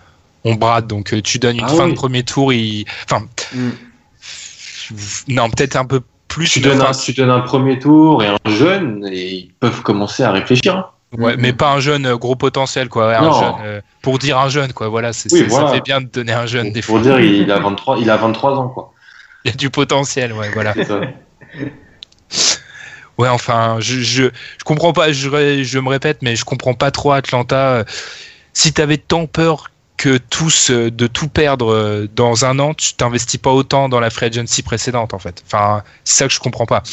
on brade, donc euh, tu donnes une Ah fin oui. de premier tour, il... enfin Mm. non peut-être un peu plus. Tu donnes, un, tu donnes un premier tour et un jeune, et ils peuvent commencer à réfléchir. Ouais, mais pas un jeune euh, gros potentiel quoi, ouais, un Non. jeune, euh, pour dire un jeune quoi, voilà, c'est Oui, voilà. ça fait bien de donner un jeune des Pour fois. dire, il a 23, il a *laughs* 23 ans, quoi. Il y a du potentiel, ouais, voilà. Ouais, enfin, je, je, je comprends pas, je, je me répète, mais je comprends pas trop Atlanta. Si t'avais tant peur que tous euh, de tout perdre dans un an, tu t'investis pas autant dans la free agency précédente, en fait. Enfin, c'est ça que je comprends pas.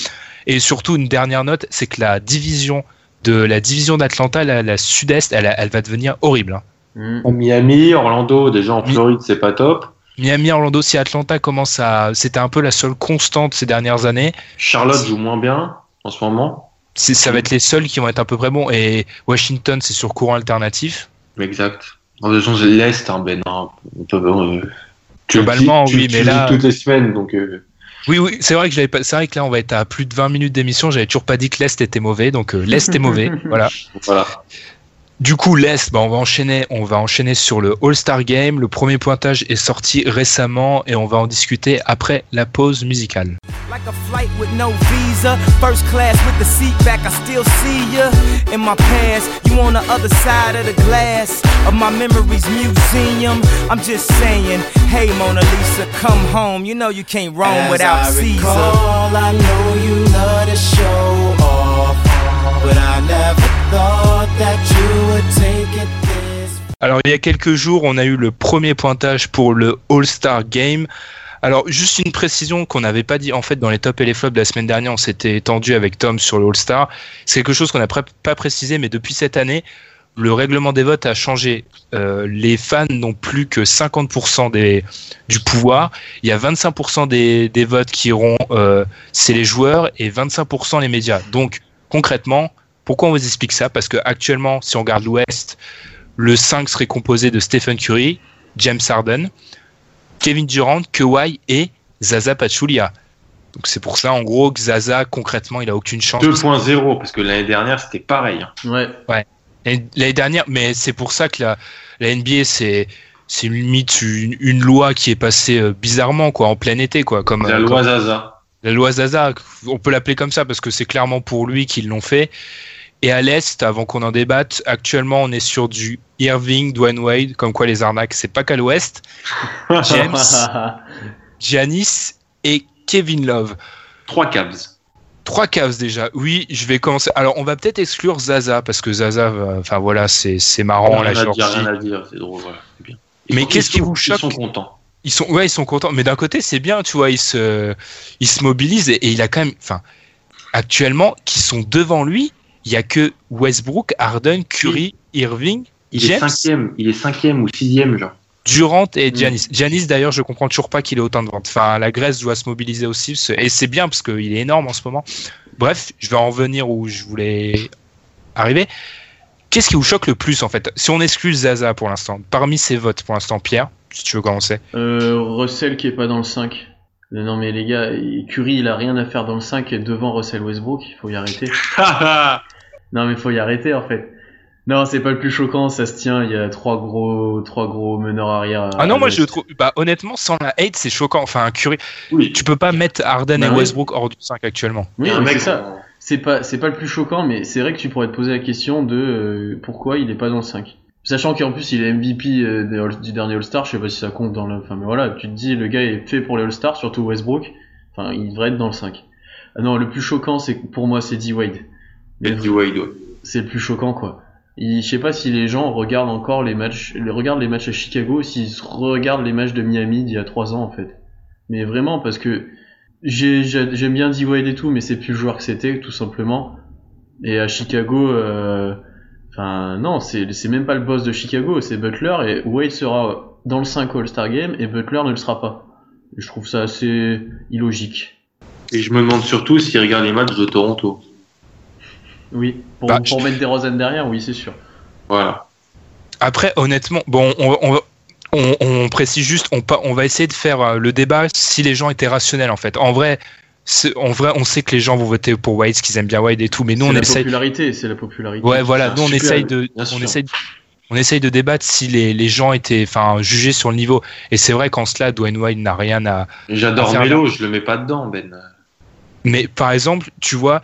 Et surtout, une dernière note, c'est que la division de la division d'Atlanta, la, la sud-est, elle, elle va devenir horrible. hein. Mm. Miami, Orlando, déjà en Floride, c'est pas top. Miami, Orlando, si Atlanta commence à, c'était un peu la seule constante ces dernières années. Charlotte joue moins bien en ce moment. C'est, ça va être les seuls qui vont être à peu près bons. Et Washington, c'est sur courant alternatif. Exact. En façon, l'Est, hein, ben non. euh, Globalement, tu- oui, tu mais là- toutes les semaines, donc. euh, Oui, oui, c'est vrai que j'avais pas, c'est vrai que là, on va être à plus de 20 minutes d'émission. J'avais toujours pas dit que l'Est était mauvais, donc euh, l'Est est mauvais. *laughs* Voilà. voilà. Du coup, l'Est, bah, on va enchaîner, on va enchaîner sur le All-Star Game. Le premier pointage est sorti récemment et on va en discuter après la pause musicale. Like a flight with no visa, first class with the seat back, I still see ya. In my past, you on the other side of the glass of my memories museum. I'm just saying, hey Mona Lisa, come home. You know you can't roam without Caesar. I know you love to show off, Alors, il y a quelques jours, on a eu le premier pointage pour le All-Star Game. Alors, juste une précision qu'on n'avait pas dit en fait dans les tops et les flops de la semaine dernière, on s'était tendu avec Tom sur le All-Star. C'est quelque chose qu'on n'a pas précisé, mais depuis cette année, le règlement des votes a changé. Euh, les fans n'ont plus que 50% des, du pouvoir. Il y a 25% des, des votes qui iront, euh, c'est les joueurs, et 25% les médias. Donc, concrètement, pourquoi on vous explique ça? Parce que actuellement, si on regarde l'Ouest, le 5 serait composé de Stephen Curry, James Harden, Kevin Durant, Kawhi et Zaza Pachulia. Donc c'est pour ça en gros que Zaza concrètement il a aucune chance. 2.0, parce que l'année dernière, c'était pareil. hein. Ouais. L'année l'année dernière, mais c'est pour ça que la, la NBA c'est c'est limite une, une loi qui est passée euh, bizarrement quoi en plein été quoi comme La euh, loi comme- Zaza. La loi Zaza, on peut l'appeler comme ça parce que c'est clairement pour lui qu'ils l'ont fait. Et à l'Est, avant qu'on en débatte, actuellement on est sur du Irving, Dwayne Wade, comme quoi les arnaques, c'est pas qu'à l'Ouest. *laughs* James, Giannis et Kevin Love. Trois Cavs. Trois Cavs déjà. Oui, je vais commencer. Alors on va peut-être exclure Zaza parce que Zaza, va- enfin voilà, c'est c'est marrant la à dire, rien à dire, c'est drôle, voilà, c'est bien. Mais qu'est-ce qui vous choque Ils sont contents. Ils sont, ouais, ils sont contents. Mais d'un côté, c'est bien, tu vois, ils se, ils se mobilisent et, et il a quand même, enfin, actuellement, qui sont devant lui, il y a que Westbrook, Harden, Curry, Irving, Il est cinquième, il est cinquième ou sixième, genre. Durant et Mm. Giannis. Giannis, d'ailleurs, je comprends toujours pas qu'il ait autant de ventes. Enfin, la Grèce doit se mobiliser aussi, et c'est bien parce qu'il est énorme en ce moment. Bref, je vais en venir où je voulais arriver. Qu'est-ce qui vous choque le plus, en fait? Si on exclut Zaza pour l'instant, parmi ces votes pour l'instant, Pierre, si tu veux commencer. Euh, Russell qui est pas dans le 5. Euh, Non mais les gars, Curry il a rien à faire dans le 5 et devant Russell Westbrook, il faut y arrêter. *laughs* non mais faut y arrêter en fait. Non, c'est pas le plus choquant, ça se tient, il y a trois gros trois gros meneurs arrière. Ah non, moi je le trouve. Bah, honnêtement, sans la hate, c'est choquant. Enfin, Curry, Oui. tu peux pas mettre Harden Bah et oui. Westbrook hors du 5 actuellement. Oui, mais c'est ça. C'est pas c'est pas le plus choquant, mais c'est vrai que tu pourrais te poser la question de euh, pourquoi il est pas dans le 5. Sachant qu'en plus il est MVP euh, des All- du dernier All-Star, je sais pas si ça compte dans le. Enfin mais voilà, tu te dis le gars est fait pour les All-Star, surtout Westbrook. Enfin, il devrait être dans le 5. Ah non, le plus choquant, c'est que pour moi c'est D Wade. Mais Eddie Wade, ouais. c'est le plus choquant quoi. Il- je sais pas si les gens regardent encore les matchs, les- regardent les matchs à Chicago, ou s'ils regardent les matchs de Miami d'il y a trois ans en fait. Mais vraiment parce que j'ai- j'ai- j'aime bien D Wade et tout, mais c'est plus le joueur que c'était tout simplement. Et à Chicago, euh, enfin non, c'est même pas le boss de Chicago, c'est Butler et Wade sera dans le 5 All-Star Game et Butler ne le sera pas. Je trouve ça assez illogique. Et je me demande surtout s'il regarde les matchs de Toronto. Oui, pour, Bah, pour je- mettre des Rosen derrière, oui c'est sûr. Voilà. Après, honnêtement, bon, on, on, on, on précise juste, on, pa- on va essayer de faire euh, le débat si les gens étaient rationnels en fait. En vrai, en vrai, on sait que les gens vont voter pour Wade, qu'ils aiment bien Wade et tout, mais nous C'est on la essaye. popularité, c'est la popularité. Ouais, voilà, nous on super, essaye de, on essaye, on essaye de débattre si les, les gens étaient, enfin, jugés sur le niveau. Et c'est vrai qu'en cela, Dwayne Wade n'a rien à, J'adore Melo, je le mets pas dedans, Ben. Mais par exemple, tu vois,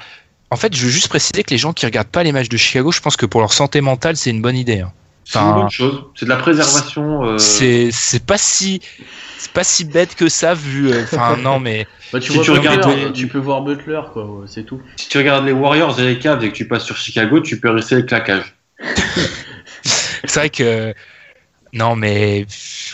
en fait, je veux juste préciser que les gens qui regardent pas les matchs de Chicago, je pense que pour leur santé mentale, c'est une bonne idée. hein. C'est Enfin, une bonne chose. C'est de la préservation. euh, C'est c'est pas si c'est pas si bête que ça vu. euh, Enfin *laughs* non mais Bah, tu Si vois tu Butler, regardes les- tu peux voir Butler, quoi, c'est tout. Si tu regardes les Warriors et les Cavs et que tu passes sur Chicago, tu peux rester le claquage. *laughs* c'est vrai que non mais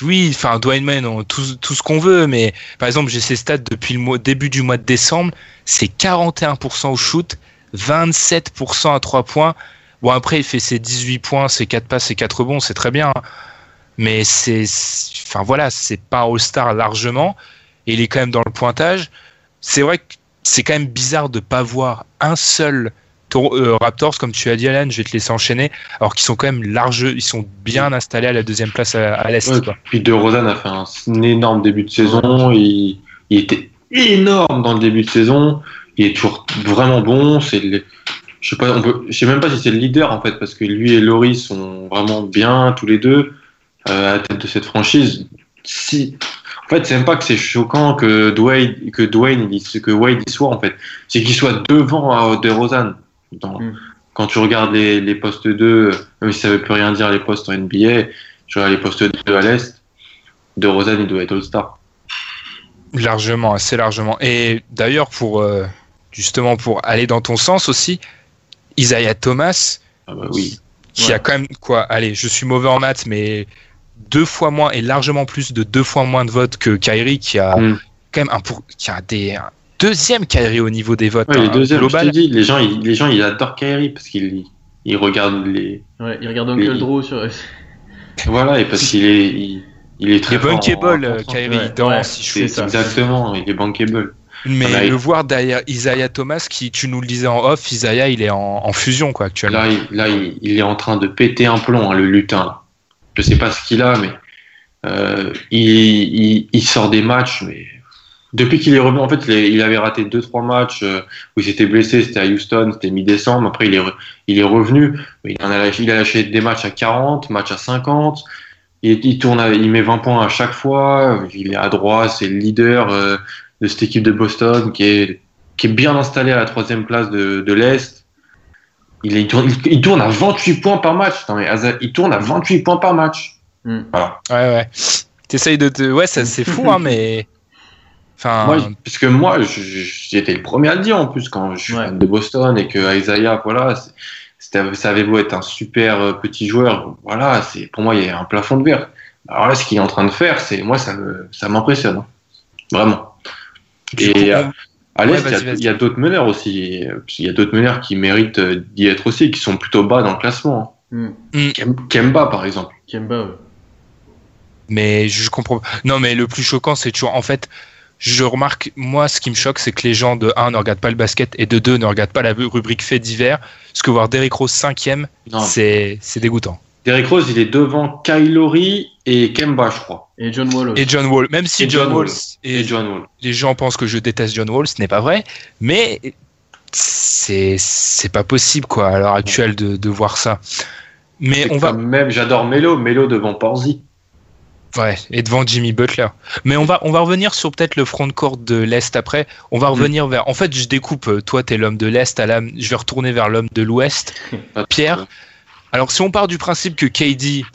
oui. Enfin Dwayne on- tout tout ce qu'on veut, mais par exemple j'ai ces stats depuis le mois, début du mois de décembre, c'est 41% au shoot, 27% à 3 points. Bon, après, il fait ses 18 points, ses 4 passes, ses 4 rebonds, c'est très bien. Mais c'est. Enfin voilà, c'est pas All-Star largement. Et il est quand même dans le pointage. C'est vrai que c'est quand même bizarre de pas voir un seul euh, Raptors, comme tu as dit, Alan, je vais te laisser enchaîner, alors qu'ils sont quand même larges, ils sont bien installés à la deuxième place à, à l'Est. Ouais, puis De Rosanne a fait un, un énorme début de saison. Il, il était énorme dans le début de saison. Il est toujours vraiment bon. C'est je sais pas, on peut, je sais même pas si c'est le leader en fait, parce que lui et Laurie sont vraiment bien tous les deux euh, à la tête de cette franchise. Si, en fait, c'est même pas que c'est choquant que Dwayne, que Dwayne, que Wade y soit en fait, c'est qu'il soit devant euh, De Rosanne. Dans- Mm. Quand tu regardes les, les postes 2, même si ça veut plus rien dire les postes en NBA, tu regardes les postes 2 à l'Est, De Rosanne, il doit être All-Star. Largement, assez largement. Et d'ailleurs, pour euh, justement pour aller dans ton sens aussi, Isaiah Thomas, Ah bah oui. qui Ouais. a quand même quoi Allez, je suis mauvais en maths, mais deux fois moins et largement plus de deux fois moins de votes que Kyrie, qui a Mm. quand même un pour, qui a des un deuxième Kyrie au niveau des votes Ouais, les hein, je global. dit, les gens, ils, les gens, ils adorent Kyrie parce qu'ils ils regardent les. Ouais, il regarde Uncle Oui. Drew sur. *laughs* Voilà, et parce qu'il est, il, il est Il est très fort en- bankable, en défense. Kyrie, Ouais, dans ouais, si je C'est fais ça. exactement, il est bankable. Mais il- le voir derrière Isaiah Thomas, qui tu nous le disais en off, Isaiah il est en, en fusion quoi actuellement. Là, il, là il, il est en train de péter un plomb, hein, le lutin. Là. Je sais pas ce qu'il a, mais euh, il, sort des matchs. Mais depuis qu'il est revenu, en fait, il, avait raté deux trois matchs euh, où il s'était blessé. C'était à Houston, c'était mi-décembre. Après, il est, il est revenu. Il, en a lâché, il a lâché des matchs à 40, matchs à 50. Il, il tourne, à- il met 20 points à chaque fois. Il est à droite, c'est le leader euh, de cette équipe de Boston qui est, qui est bien installé à la troisième place de, de l'Est. Il, est- il, tourne, il- il tourne à 28 points par match. Non, mais Hazard, il tourne à 28 points par match. Voilà. Ouais ouais. T'essayes de te, ouais ça c'est fou hein mais, enfin Moi, parce que moi, j'étais le premier à le dire en plus quand je suis Ouais. fan de Boston et que Isaiah, voilà, ça avait beau être un super euh, petit joueur, voilà, c'est pour moi il y a un plafond de verre. Alors là, ce qu'il est en train de faire, c'est moi ça me, ça m'impressionne, hein. vraiment. Et euh, à Ouais, l'est, il y a- d'autres meneurs aussi. euh, Il y a d'autres meneurs qui méritent euh, d'y être aussi, qui sont plutôt bas dans le classement. Hmm. hein. Kem- Kemba, par exemple. Kemba, ouais. Mais je comprends. Non, mais le plus choquant, c'est toujours. En fait, je remarque, moi, ce qui me choque, c'est que les gens de 1 ne regardent pas le basket et de 2 ne regardent pas la rubrique fait divers. Parce que voir Derrick Rose 5ème, Non. c'est dégoûtant. Derrick Rose, il est devant Kyle Lowry et Kemba, je crois. Et John Wall aussi. Et John Wall, même si Et John, John Wall, Wall. et Et John Wall. les gens pensent que je déteste John Wall, ce n'est pas vrai, mais c'est c'est pas possible quoi à l'heure actuelle de, de voir ça. Mais on va Même, j'adore Melo, Melo devant Porzi. Ouais, et devant Jimmy Butler. Mais on va, on va revenir sur peut-être le front de court de l'Est après. On va revenir vers. En fait, je découpe. euh, Toi, t'es l'homme de l'Est. Je vais retourner vers l'homme de l'Ouest. Pierre, alors si on part du principe que KD,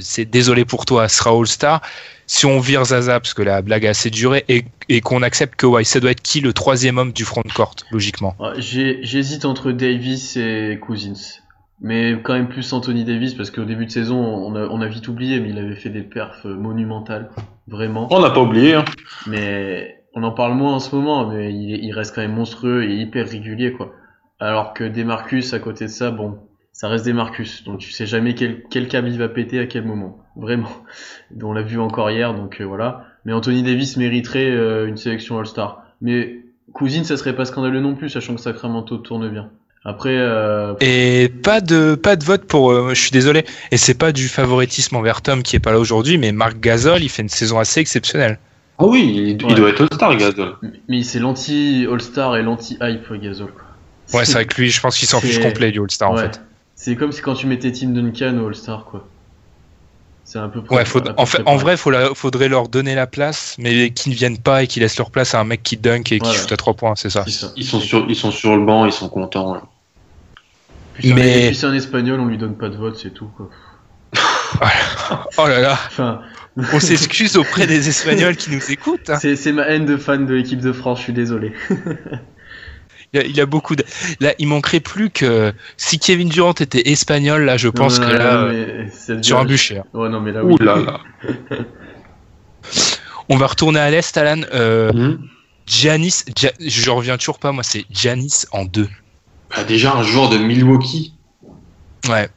c'est désolé pour toi, sera All-Star. Si on vire Zaza, parce que la blague a assez duré, et, et qu'on accepte que ouais, ça doit être qui le troisième homme du front de court, logiquement? Ouais, J'hésite entre Davis et Cousins. Mais quand même plus Anthony Davis parce qu'au début de saison, on a, on a vite oublié, mais il avait fait des perfs monumentales. Vraiment. On n'a pas oublié. Hein. Mais on en parle moins en ce moment, mais il, il reste quand même monstrueux et hyper régulier, quoi. Alors que Demarcus, à côté de ça, bon, ça reste Demarcus. Donc tu sais jamais quel, quel câble il va péter à quel moment. Vraiment. *laughs* On l'a vu encore hier, donc euh, voilà. Mais Anthony Davis mériterait euh, une sélection All-Star. Mais Cousine, ça serait pas scandaleux non plus, sachant que Sacramento tourne bien. Après, euh, Et pas de, pas de vote pour. euh, je suis désolé. Et c'est pas du favoritisme envers Tom qui est pas là aujourd'hui, mais Marc Gasol, il fait une saison assez exceptionnelle. Ah oui, il, doit être All-Star, Gasol. mais c'est l'anti-All-Star et l'anti-hype, Gasol. Quoi. Ouais, c'est vrai que lui, je pense qu'il s'en fiche complet du All-Star en fait. C'est comme si quand tu mettais Tim Duncan au All-Star, quoi. C'est un peu près- Ouais, faut- à peu en, fait, près en pareil. vrai, faut la- faudrait leur donner la place, mais qu'ils ne viennent pas et qu'ils laissent leur place à un mec qui dunk et qui Voilà. shoot à 3 points, c'est ça. Ils sont, sur, ils sont sur le banc, ils sont contents. Puis c'est un- Mais- puis c'est un espagnol, on lui donne pas de vote, c'est tout, quoi. *laughs* Oh là là, *laughs* Enfin, on s'excuse auprès des Espagnols qui nous *laughs* écoutent. hein. c'est c'est ma haine de fan de l'équipe de France, je suis désolé. Il, y a, il y a beaucoup de. Là, il manquerait plus que si Kevin Durant était espagnol, là, je pense Non, que là, non, sur un bûcher. hein. Ouais, non, mais là, oui. Ouh là là. *laughs* On va retourner à l'Est, Alan. Euh, Mhm. Giannis, Gia- je reviens toujours pas, moi, c'est Giannis en deux. Bah, déjà, un joueur de Milwaukee. Ouais.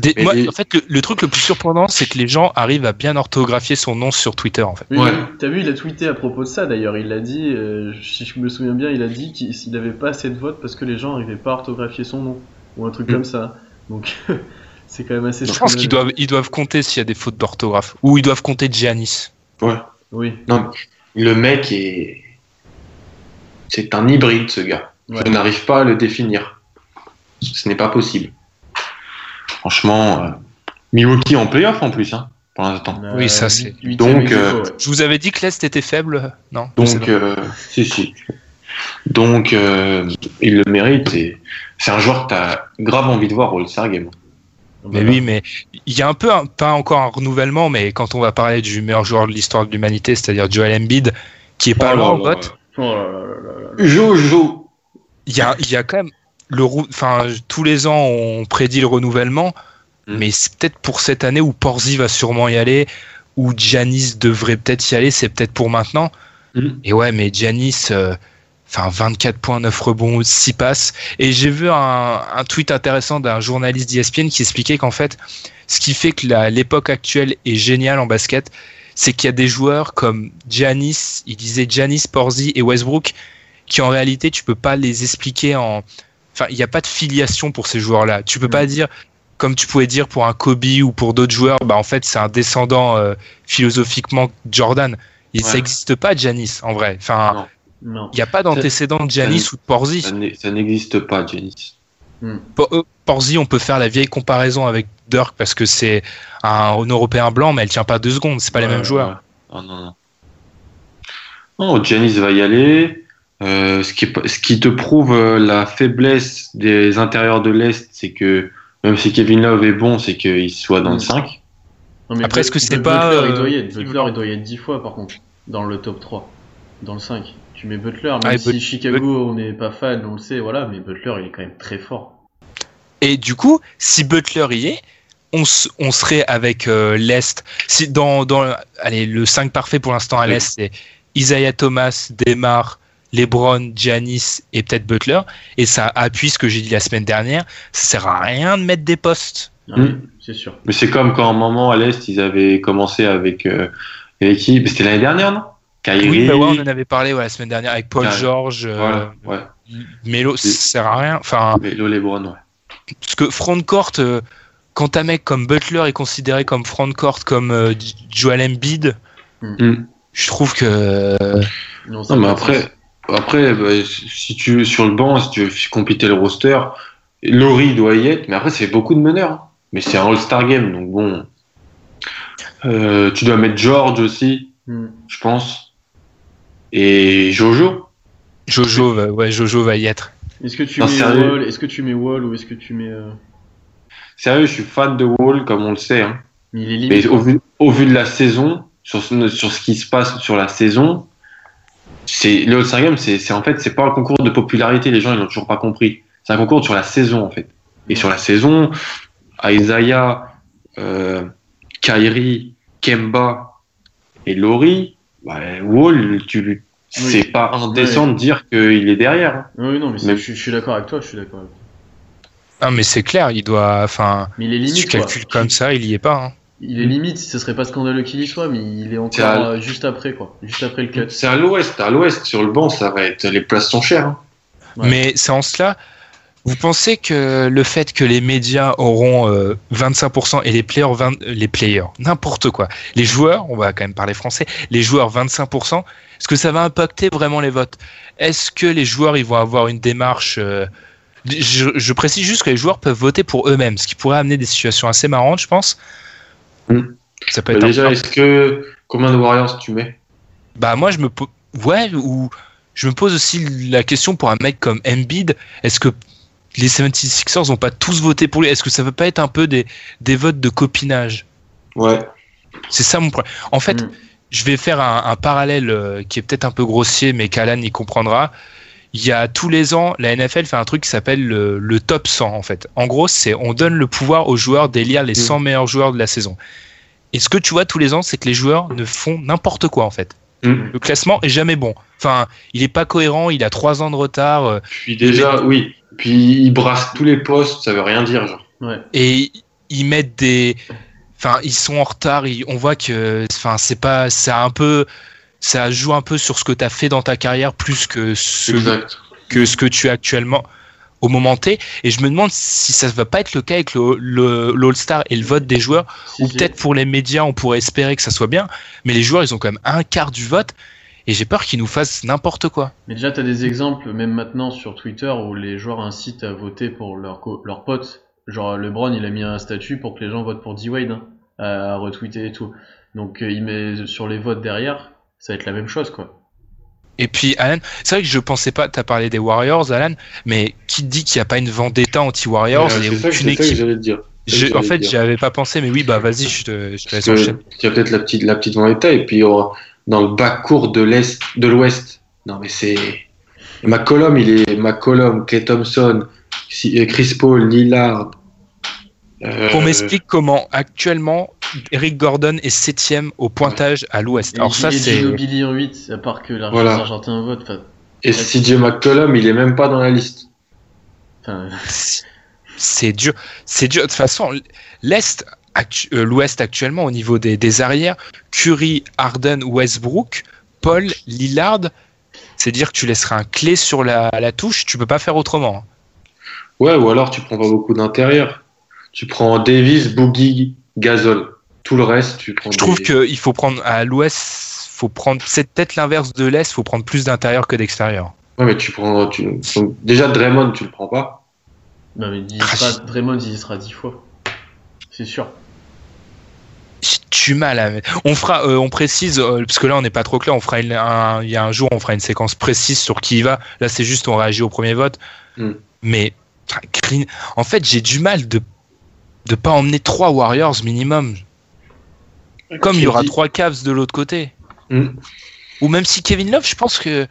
Des- moi, En fait, le, le truc le plus surprenant, c'est que les gens arrivent à bien orthographier son nom sur Twitter, en fait. Oui, Ouais. T'as vu, il a tweeté à propos de ça d'ailleurs. Il a dit, euh, si je me souviens bien, il a dit qu'il s'il avait pas assez de votes parce que les gens n'arrivaient pas à orthographier son nom ou un truc Mm. comme ça. Donc *laughs* c'est quand même assez. Je pense qu'ils doivent, ils doivent compter s'il y a des fautes d'orthographe. Ou ils doivent compter Giannis. Ouais. Oui. Non, le mec est. C'est un hybride, ce gars. Ouais. Je n'arrive pas à le définir. Ce n'est pas possible. Franchement, euh, Milwaukee en playoff en plus, hein, pour l'instant. Euh, Oui, ça, c'est- huit- Donc, euh. Je vous avais dit que l'Est était faible Non Donc, euh, si, si. Donc, euh, il le mérite. et C'est un joueur que tu as grave envie de voir au All-Star Game. Mais oui, mais il y a un peu, un- pas encore un renouvellement, mais quand on va parler du meilleur joueur de l'histoire de l'humanité, c'est-à-dire Joel Embiid, qui est pas Oh là loin là. vote, Oh là là là là là. Jojo il y a, il y a quand même le, rou- enfin, tous les ans on prédit le renouvellement, Mm. mais c'est peut-être pour cette année où Porzi va sûrement y aller, où Giannis devrait peut-être y aller, c'est peut-être pour maintenant. Mm. Et ouais, mais Giannis, euh, enfin 24 points, 9 rebonds, 6 passes. Et j'ai vu un, un tweet intéressant d'un journaliste d'ESPN qui expliquait qu'en fait, ce qui fait que l'époque actuelle est géniale en basket, c'est qu'il y a des joueurs comme Giannis, il disait Giannis, Porzi et Westbrook, qui en réalité tu peux pas les expliquer en, enfin il n'y a pas de filiation pour ces joueurs-là. Tu peux pas dire comme tu pouvais dire pour un Kobe ou pour d'autres joueurs, bah en fait c'est un descendant euh, philosophiquement Jordan. Et ça Ouais. n'existe pas Giannis en vrai. Enfin, il n'y a pas d'antécédent de ça- ou de Porzi. Ça n'existe pas, Janice. Po- euh, Porzi, on peut faire la vieille comparaison avec Dirk parce que c'est un, un Européen blanc, mais elle tient pas deux secondes. C'est pas les Ouais, mêmes joueurs. Oh, non, non. Non, Giannis va y aller. Euh, ce, qui, est- ce qui te prouve euh, la faiblesse des intérieurs de l'Est, c'est que même si Kevin Love est bon, c'est qu'il soit dans le Mm. 5. Non, mais Après, est-ce que c'est pas, Butler, il euh, doit y être. Butler, il doit y être 10 fois par contre, dans le top 3. Dans le 5. Tu mets Butler, même Ah, si But- Chicago, on n'est pas fan, on le sait, voilà, mais Butler, il est quand même très fort. Et du coup, si Butler y est, on, s- on serait avec euh, l'Est. Si dans, dans allez, le 5 parfait pour l'instant à Oui. l'Est, c'est Isaiah Thomas, Demar, LeBron, Giannis et peut-être Butler. Et ça appuie ce que j'ai dit la semaine dernière. Ça sert à rien de mettre des postes. Ah, Mm. oui, C'est sûr. Mais c'est comme quand à un moment à l'Est, ils avaient commencé avec euh, l'équipe. C'était l'année dernière, non? Kyrie. Oui, bah ouais, on en avait parlé ouais, la semaine dernière avec Paul Ouais. George, euh, Voilà, ouais. Melo, ça sert à rien. Enfin, Melo LeBron, ouais. parce que frontcourt, euh, quand un mec comme Butler est considéré comme frontcourt, comme euh, Joel Embiid, Mm. je trouve que Non, Non, mais après. Après bah, si tu veux sur le banc, si tu veux compléter le roster, Laurie doit y être, mais après, c'est beaucoup de meneurs. hein. Mais c'est un All-Star Game, donc bon. Euh, tu dois mettre George aussi, Mm. je pense. Et Jojo. Jojo, va, ouais, Jojo va y être. Est-ce que tu Non, mets sérieux. Wall Est-ce que tu mets Wall ou est-ce que tu mets. euh, Sérieux, je suis fan de Wall, comme on le sait. hein. Mais il est Mais limite. au vu, au vu de la saison, sur ce qui se passe sur la saison, c'est le All-Star Game, c'est c'est- en fait, c'est pas un concours de popularité. Les gens, ils n'ont toujours pas compris. C'est un concours sur la saison, en fait. Et sur la saison, Isaiah, euh, Kyrie, Kemba et Laurie, bah, Wall, tu, c'est pas indécent Ouais. de dire qu'il est derrière. hein. Oui, non, mais, je, je suis d'accord avec toi, je suis d'accord avec toi. Ah, mais c'est clair, il doit. Enfin, Mais si tu quoi. calcules comme ça, il y est pas. hein. Il est limite, ce serait pas scandaleux qu'il y soit, mais il est encore à- euh, juste après, quoi. Juste après le cut. C'est à l'ouest. À l'ouest, sur le banc, ça va être, les places sont chères. hein. Ouais. Mais c'est en cela. Vous pensez que le fait que les médias auront euh, 25% et les players, 20 les players, n'importe quoi, les joueurs, on va quand même parler français, les joueurs 25%, est-ce que ça va impacter vraiment les votes? Est-ce que les joueurs ils vont avoir une démarche euh, je, je précise juste que les joueurs peuvent voter pour eux-mêmes, ce qui pourrait amener des situations assez marrantes, je pense. Mm. Ça peut Bah, être déjà, est-ce que combien de Warriors tu mets? Bah moi je me po- ouais ou je me pose aussi la question pour un mec comme Embiid, est-ce que les 76ers ont pas tous voté pour lui? Est-ce que ça va pas être un peu des, des votes de copinage? Ouais. C'est ça mon problème. En fait, Mm. je vais faire un, un parallèle euh, qui est peut-être un peu grossier, mais qu'Alan y comprendra. Il y a tous les ans, la NFL fait un truc qui s'appelle le, le top 100 en fait. En gros, c'est on donne le pouvoir aux joueurs d'élire les 100 meilleurs joueurs de la saison. Et ce que tu vois tous les ans, c'est que les joueurs ne font n'importe quoi en fait. Mm. Le classement est jamais bon. Enfin, il est pas cohérent, il a trois ans de retard. euh, Puis déjà, oui, Puis ils brassent tous les postes, ça veut rien dire, genre. Ouais. et ils mettent des enfin ils sont en retard ils- on voit que enfin c'est pas ça a un peu ça joue un peu sur ce que tu as fait dans ta carrière plus que ce Exact. que ce que tu es actuellement au moment T et je me demande si ça va pas être le cas avec l'All-Star et le vote des joueurs ou peut-être pour les médias on pourrait espérer que ça soit bien mais les joueurs ils ont quand même un quart du vote et j'ai peur qu'ils nous fassent n'importe quoi Mais déjà, tu as des exemples, même maintenant sur Twitter, où les joueurs incitent à voter pour leurs leurs potes. Genre, LeBron, il a mis un statut pour que les gens votent pour D-Wade, hein, à retweeter et tout. Donc, euh, il met sur les votes derrière, ça va être la même chose, quoi. Et puis, Alan, c'est vrai que je pensais pas, tu as parlé des Warriors, Alan, mais qui te dit qu'il n'y a pas une vendetta anti-Warriors Ouais, et c'est ça, ça que équipe? j'allais te dire. Ça Je- que en fait, j'y avais pas pensé, mais oui, bah vas-y, je te, je te laisse enchaîner. Il y a peut-être la petite, la petite vendetta, et puis euh, dans le bas court de l'Est, de l'Ouest. Non, mais c'est. McCollum, il est McCollum, Clay Thompson, si- Chris Paul, Lillard. Euh, Qu'on m'explique comment actuellement Eric Gordon est septième au pointage à l'Ouest. Et Alors ça, c'est Ginobili en 8, à part que l'Argent- Voilà. l'Argentin vote. Et CJ McCollum, il est même pas dans la liste. enfin, c'est dur. C'est dur. De toute façon, l'Est, actu- euh, l'Ouest actuellement au niveau des, des arrières, Curry, Harden, Westbrook, Paul, Lillard, c'est dire que tu laisseras un clé sur la, la touche. Tu peux pas faire autrement. hein. Ouais, ou alors tu prends pas beaucoup d'intérieur. Tu prends Davis, Boogie, Gasol. Tout le reste, tu prends Je trouve des- qu'il faut prendre à l'Ouest, faut prendre c'est peut-être l'inverse de l'Est, faut prendre plus d'intérieur que d'extérieur. Ouais, mais tu prends. Tu... donc, déjà, Draymond, tu le prends pas. non, mais il sera, Draymond, il y sera 10 fois. C'est sûr. J'ai du mal à. On fera, euh, on précise euh, parce que là on n'est pas trop clair. On fera une- un, il y a un jour on fera une séquence précise sur qui y va. Là c'est juste on réagit au premier vote. Hmm. Mais Green- en fait j'ai du mal de de pas emmener trois Warriors minimum. Comme il y aura trois Cavs de l'autre côté. Hmm. Ou même si Kevin Love, je pense que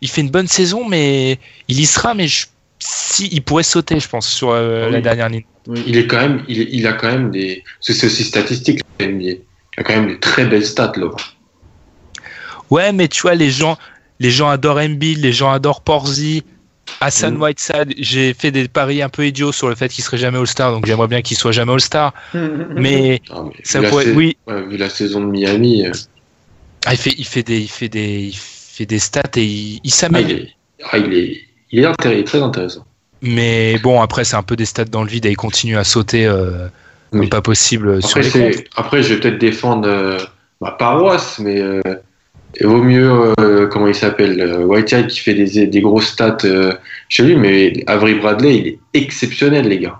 il fait une bonne saison, mais il y sera, mais je- si il pourrait sauter, je pense, sur euh, oui. la dernière ligne. Oui. Il est quand même, il, a quand même des, parce que c'est aussi statistique. la NBA. Il a quand même des très belles stats là. Ouais, mais tu vois, les gens, les gens adorent Embiid, les gens adorent Porzi, Hassan Mm. Whiteside. J'ai fait des paris un peu idiots sur le fait qu'il serait jamais All-Star, donc j'aimerais bien qu'il soit jamais All-Star. Mais Ah, mais ça pourrait, oui, ouais, vu la saison de Miami, euh, ah, il fait, il fait des, il fait des, il fait des stats et il, il ah, s'améliore. il, est, ah, il est, il est intéressant, il est très intéressant. Mais bon, après, c'est un peu des stats dans le vide et il continue à sauter euh, comme pas possible sur Après, les c'est- comptes. après, je vais peut-être défendre euh, ma paroisse, mais euh, il vaut mieux, euh, comment il s'appelle, euh, Whitehead qui fait des, des grosses stats euh, chez lui, mais Avery Bradley, il est exceptionnel, les gars.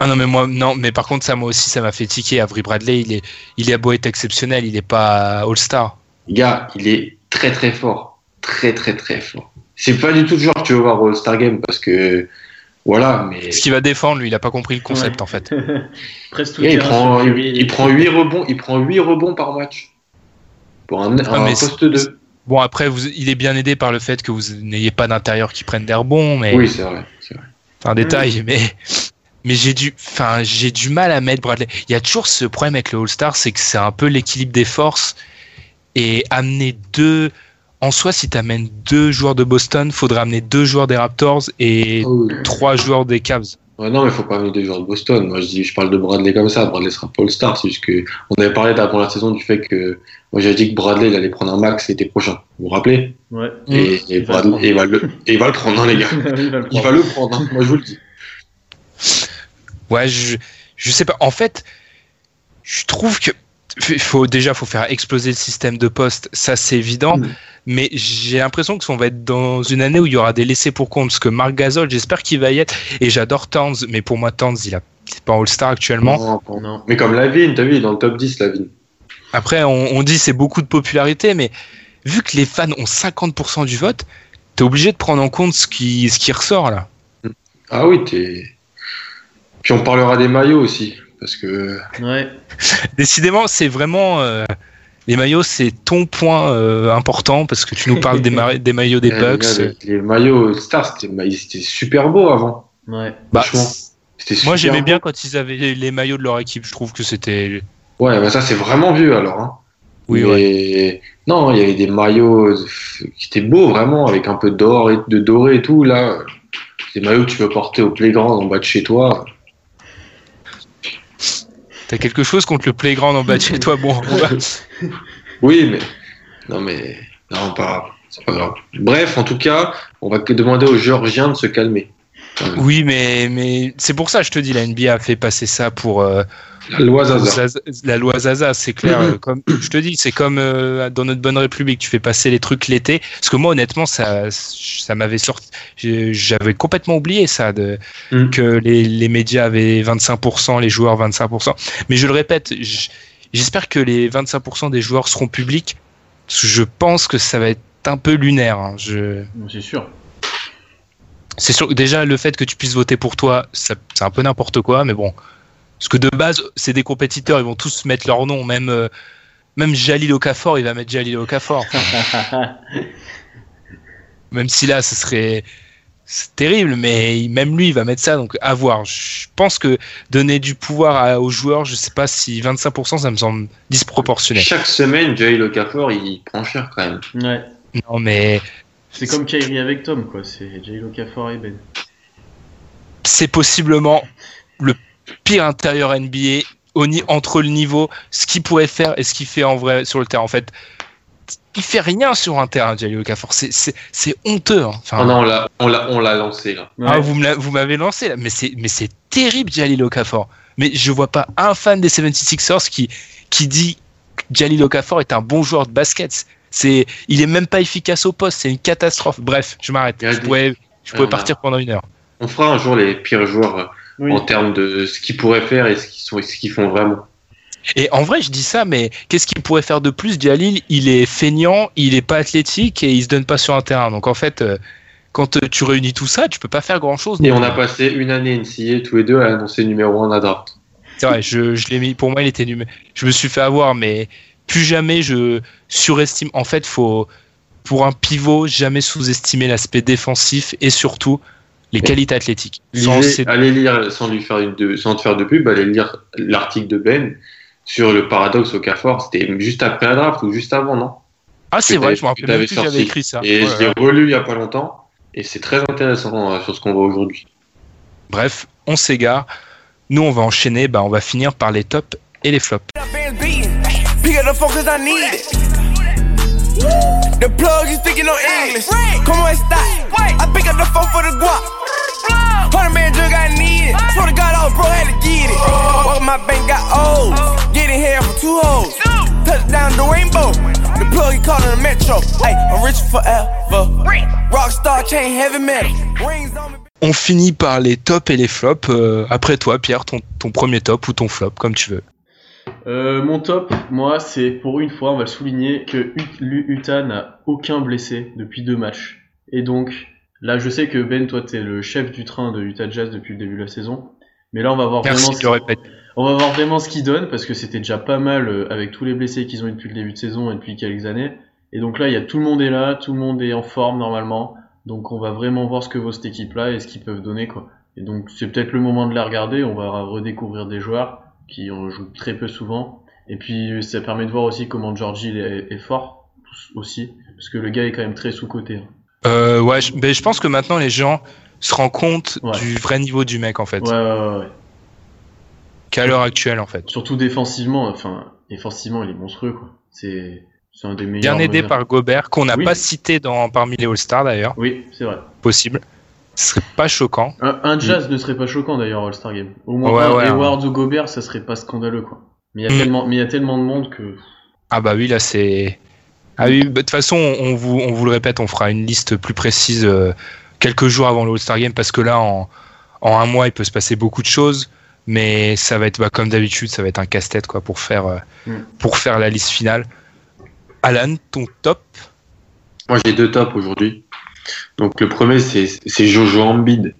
Ah non, mais moi, non, mais par contre, ça, moi aussi, ça m'a fait tiquer. Avery Bradley, il est, il est beau être exceptionnel, il est pas All-Star. Les gars, il est très très fort. Très très très fort. C'est pas du tout le genre que tu veux voir All-Star Game parce que, voilà, mais. Ce qu'il va défendre, lui, il a pas compris le concept, Ouais. en fait. *laughs* Presque tout il, prend, il prend 8 rebonds, il prend 8 rebonds par match. Pour un, Ah, un mais poste 2. Bon, après, vous, il est bien aidé par le fait que vous n'ayez pas d'intérieur qui prennent des rebonds, mais Oui, c'est vrai. c'est vrai. c'est un détail. Mais, mais j'ai du, enfin, j'ai du mal à mettre Bradley. Il y a toujours ce problème avec le All-Star, c'est que c'est un peu l'équilibre des forces et amener deux. En soi, si tu amènes deux joueurs de Boston, faudrait amener deux joueurs des Raptors et Oh, oui. trois joueurs des Cavs. Ouais, non, mais faut pas amener des joueurs de Boston. Moi, je, dis, je parle de Bradley comme ça. Bradley sera pas All-Star. C'est juste que on avait parlé avant la saison du fait que moi j'ai dit que Bradley il allait prendre un max l'été prochain. Vous vous rappelez Ouais. et, et Il va le Bradley et va le, et il va le prendre, hein, les gars. *laughs* il va le Il prendre. va le prendre. hein. Moi, je vous le dis. Ouais, je, je sais pas. En fait, je trouve que faut déjà faut faire exploser le système de poste, ça c'est évident. Mm. Mais j'ai l'impression qu'on va être dans une année où il y aura des laissés pour compte. Parce que Marc Gasol, j'espère qu'il va y être. Et j'adore Towns, mais pour moi Towns, il a pas All-Star actuellement. Non, non. Non. Mais comme Lavine, t'as vu, il est dans le top 10, Lavine. Après, on, on dit c'est beaucoup de popularité, mais vu que les fans ont 50% du vote, t'es obligé de prendre en compte ce qui, ce qui ressort là. Ah oui, t'es. Puis on parlera des maillots aussi. Parce que. Ouais. *laughs* Décidément, c'est vraiment. euh, les maillots, c'est ton point euh, important parce que tu nous parles des, ma- des maillots des *laughs* eh, les Bucks. Les, les maillots Stars, c'était super beau avant. Ouais. Bah, franchement, moi, j'aimais bien quand ils avaient les maillots de leur équipe. Je trouve que c'était. Ouais, bah ça, c'est vraiment vieux alors. Hein. Oui, Mais- Non, il y avait des maillots qui étaient beaux vraiment, avec un peu d'or et de doré et tout. Là, des maillots que tu veux porter au playground en bas de chez toi. T'as quelque chose contre le playground en bas de chez toi Bon, *laughs* Oui, mais non, mais non, pas, c'est pas grave. Bref, en tout cas, on va demander aux Géorgiens de se calmer. Oui, mais, mais c'est pour ça, je te dis, la NBA a fait passer ça pour euh, La loi Zaza. Zaza- la loi Zaza, c'est clair. Mhm. euh, comme, je te dis, c'est comme euh, dans notre bonne République, tu fais passer les trucs l'été. Parce que moi, honnêtement, ça, ça m'avait sorti. J'avais complètement oublié ça, de, Mhm. que les, les médias avaient 25%, les joueurs 25%. Mais je le répète, j'espère que les 25% des joueurs seront publics. Je pense que ça va être un peu lunaire. hein. Je... C'est sûr. C'est sûr, déjà le fait que tu puisses voter pour toi, ça- c'est un peu n'importe quoi, mais bon. Parce que de base, c'est des compétiteurs, ils vont tous mettre leur nom, même euh, même Jalil Okafor, il va mettre Jalil Okafor. *laughs* même si là, ce serait terrible, mais même lui, il va mettre ça, donc à voir. Je pense que donner du pouvoir à- aux joueurs, je sais pas si 25%, ça me semble disproportionné. Chaque semaine, Jay Okafor, il prend cher quand même. Ouais. Non, mais C'est comme Kyrie avec Tom, quoi. C'est J-Lo, Okafor et Ben. c'est possiblement le pire intérieur NBA au ni- entre le niveau, ce qu'il pourrait faire et ce qu'il fait en vrai sur le terrain. En fait, il fait rien sur un terrain, Jalil Okafor. C'est, honteux. hein. Enfin, Oh non, on l'a, on l'a, on l'a lancé là. ah, vous, m'avez lancé là, mais c'est, mais c'est terrible, Jalil Okafor. Mais je vois pas un fan des 76ers qui, qui dit que Jalil Okafor est un bon joueur de basket. C'est, il est même pas efficace au poste, c'est une catastrophe. Bref, je m'arrête. Je pourrais, je pourrais on a- partir pendant une heure. On fera un jour les pires joueurs euh, Oui. en termes de ce qu'ils pourraient faire et ce qu'ils sont, et ce qu'ils font vraiment. Et en vrai, je dis ça, mais qu'est-ce qu'il pourrait faire de plus? Jalil, il est feignant, il est pas athlétique et il se donne pas sur un terrain. Donc en fait, euh, quand euh, tu réunis tout ça, tu peux pas faire grand-chose. Et on a passé une année NCA tous les deux à annoncer numéro 1 à la draft. C'est vrai, je, je l'ai mis. Pour moi, il était numé. Je me suis fait avoir, mais plus jamais je surestime. En fait, faut pour un pivot jamais sous-estimer l'aspect défensif et surtout les qualités athlétiques. Sans- Lisez- allez lire, sans lui faire une de, sans te faire de pub, allez lire l'article de Ben sur le paradoxe Okafor. C'était juste après la draft ou juste avant, non? Ah, c'est vrai, je me que rappelle plus j'avais écrit ça. Et Ouais, je l'ai ouais. relu il y a pas longtemps. Et c'est très intéressant euh, sur ce qu'on voit aujourd'hui. Bref, on s'égare. Nous, on va enchaîner. Bah, on va finir par les tops et les flops. The I plug is speaking no English. Come on, stop. I pick up the phone for the guap. Hundred man drug I need it. Swear to God, oh, bro, had to get it. Walk my bank got old. Getting hair for two hoes. Touchdown the rainbow. The plug he calling the metro. Hey, I'm rich forever. Rockstar chain heavy metal. Rings on. On finit par les tops et les flops. Euh, après toi, Pierre, ton, ton premier top ou ton flop, comme tu veux. Euh, mon top, moi, c'est pour une fois, on va le souligner, que Utah n'a aucun blessé depuis deux matchs. Et donc, là, je sais que Ben, toi, t'es le chef du train de Utah Jazz depuis le début de la saison. Mais là, on va voir Merci vraiment. de le répéter. On va voir vraiment ce qu'ils donnent parce que c'était déjà pas mal euh, avec tous les blessés qu'ils ont eu depuis le début de saison et depuis quelques années. Et donc là, il y a tout le monde est là, tout le monde est en forme normalement. Donc on va vraiment voir ce que vaut cette équipe-là et ce qu'ils peuvent donner quoi. Et donc c'est peut-être le moment de la regarder. On va redécouvrir des joueurs qui en jouent très peu souvent. Et puis ça permet de voir aussi comment Georgie est, est fort aussi parce que le gars est quand même très sous coté. Euh, ouais, je, ben, je pense que maintenant les gens se rendent compte Ouais. du vrai niveau du mec en fait, Ouais, ouais, ouais, qu'à l'heure actuelle en fait. Surtout défensivement. Enfin, défensivement, il est monstrueux quoi. C'est c'est un des meilleurs. Bien aidé par Gobert, qu'on n'a Oui. pas cité dans, parmi les All-Stars d'ailleurs, Oui, c'est vrai. possible. Ce serait pas choquant. Un, un jazz ne serait pas choquant d'ailleurs All-Star Game. Au moins Ouais, un ouais, Hayward ou Gobert, ça serait pas scandaleux quoi. Mais il y a Mm. tellement, mais il y a tellement de monde que. Ah bah oui, là c'est. Ah oui, bah, de toute façon, on vous, on vous le répète, on fera une liste plus précise euh, quelques jours avant le All-Star Game parce que là, en, en un mois, il peut se passer beaucoup de choses. Mais ça va être, bah, comme d'habitude, ça va être un casse-tête quoi pour faire, euh, Mm. pour faire la liste finale. Alan, ton top? Moi, j'ai deux tops aujourd'hui. Donc, le premier, c'est Jojo Embiid.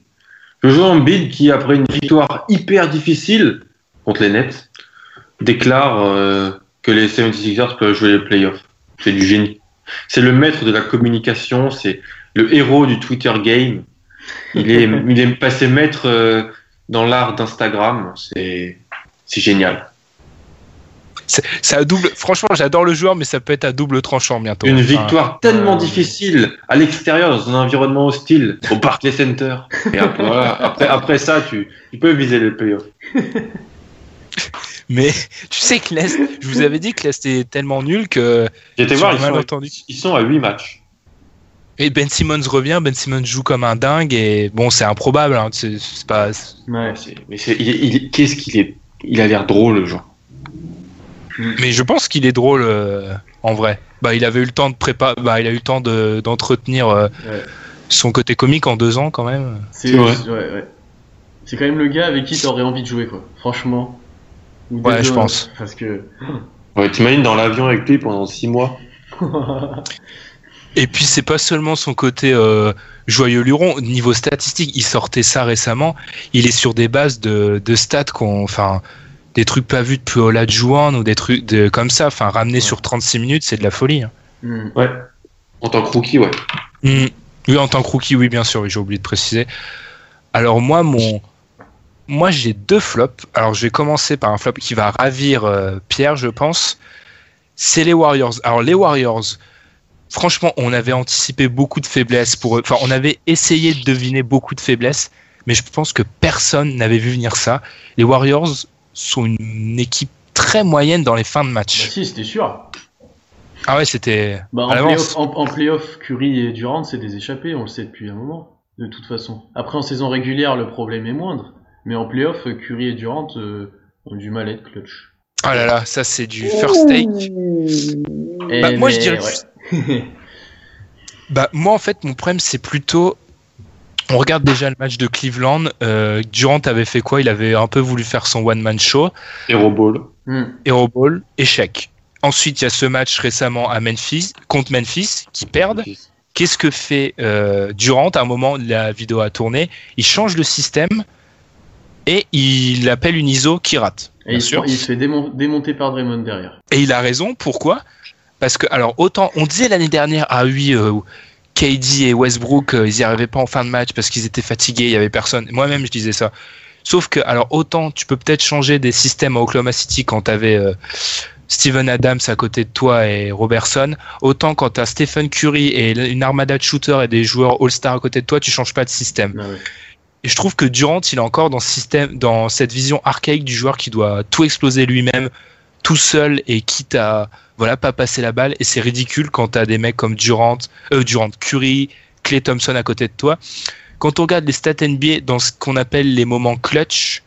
Jojo Embiid qui, après une victoire hyper difficile contre les Nets, déclare euh, que les 76ers peuvent jouer les playoffs. C'est du génie. C'est le maître de la communication, c'est le héros du Twitter game. Il est, *laughs* il est passé maître euh, dans l'art d'Instagram. C'est génial. C'est à double. Franchement, j'adore le joueur, mais ça peut être à double tranchant bientôt. Une Enfin, victoire tellement difficile à l'extérieur, dans un environnement hostile, au Barclays Center. Et après, voilà, après, après ça, tu, tu peux viser les playoffs. Mais tu sais que l'Est, je vous avais dit que l'Est est tellement nul que. Sur voir, ils sont, malentendu. ils sont à 8 matchs. Et Ben Simmons revient, Ben Simmons joue comme un dingue et bon, c'est improbable. hein, c'est pas. Ouais. Mais qu'est-ce qu'il est Il a l'air drôle, le genre. Mais je pense qu'il est drôle euh, en vrai. Bah, il avait eu le temps de préparer. Bah, il a eu le temps de- d'entretenir euh, Ouais. son côté comique en deux ans quand même. C'est C'est vrai. ouais, ouais. C'est quand même le gars avec qui t'aurais envie de jouer, quoi. Franchement. Ou Ouais, je pense. Parce que. *laughs* Ouais, t'imagines dans l'avion avec lui pendant 6 mois Et puis c'est pas seulement son côté euh, joyeux luron. Niveau statistique, il sortait ça récemment. Il est sur des bases de, de stats qu'on, enfin, des trucs pas vus depuis Ola Juan ou des trucs de, comme ça. Enfin, ramener sur 36 minutes, c'est de la folie. hein. Hmm. Ouais. En tant que rookie, ouais. Hmm. Oui, en tant que rookie, oui, bien sûr, oui, j'ai oublié de préciser. Alors moi, mon, moi j'ai deux flops. Alors je vais commencer par un flop qui va ravir euh, Pierre, je pense. C'est les Warriors. Alors les Warriors, franchement, on avait anticipé beaucoup de faiblesses pour eux. Enfin, on avait essayé de deviner beaucoup de faiblesses, mais je pense que personne n'avait vu venir ça. Les Warriors sont une équipe très moyenne dans les fins de Bah match. si, c'était sûr. Ah ouais, c'était Bah, en, playoff, en, en playoff, Curry et Durant, c'est des échappés, on le sait depuis un moment, de toute façon. Après, en saison régulière, le problème est moindre. Mais en playoff, Curry et Durant euh, ont du mal à être clutch. Ah là là, ça c'est du first take. Et Bah, moi, je dirais ouais. Bah, moi, en fait, mon problème, c'est plutôt. On regarde déjà le match de Cleveland. Euh, Durant avait fait quoi? Il avait un peu voulu faire son one-man show. Hero Ball. Hmm. Hero Ball, échec. Ensuite, il y a ce match récemment à Memphis, contre Memphis, qui perdent. Qu'est-ce que fait euh, Durant? À un moment, la vidéo a tourné. Il change le système et il appelle une ISO qui rate. Et bien il, se- sûr. il se fait démon- démonter par Draymond derrière. Et il a raison. Pourquoi? Parce que, alors, autant, on disait l'année dernière, ah oui, euh, KD et Westbrook, euh, ils n'y arrivaient pas en fin de match parce qu'ils étaient fatigués, il y avait personne. Moi-même, je disais ça. Sauf que, alors, autant tu peux peut-être changer des systèmes à Oklahoma City quand tu avais Steven Adams à côté de toi et Robertson, autant quand tu as Stephen Curry et une armada de shooters et des joueurs All-Star à côté de toi, tu changes pas de système. Ah. Et je trouve que Durant, il est encore dans, ce système, dans cette vision archaïque du joueur qui doit tout exploser lui-même, tout seul et quitte à voilà pas passer la balle. Et c'est ridicule quand t'as des mecs comme Durant, euh, Durant, Curry, Clay Thompson à côté de toi. Quand on regarde les stats NBA dans ce qu'on appelle les moments clutch,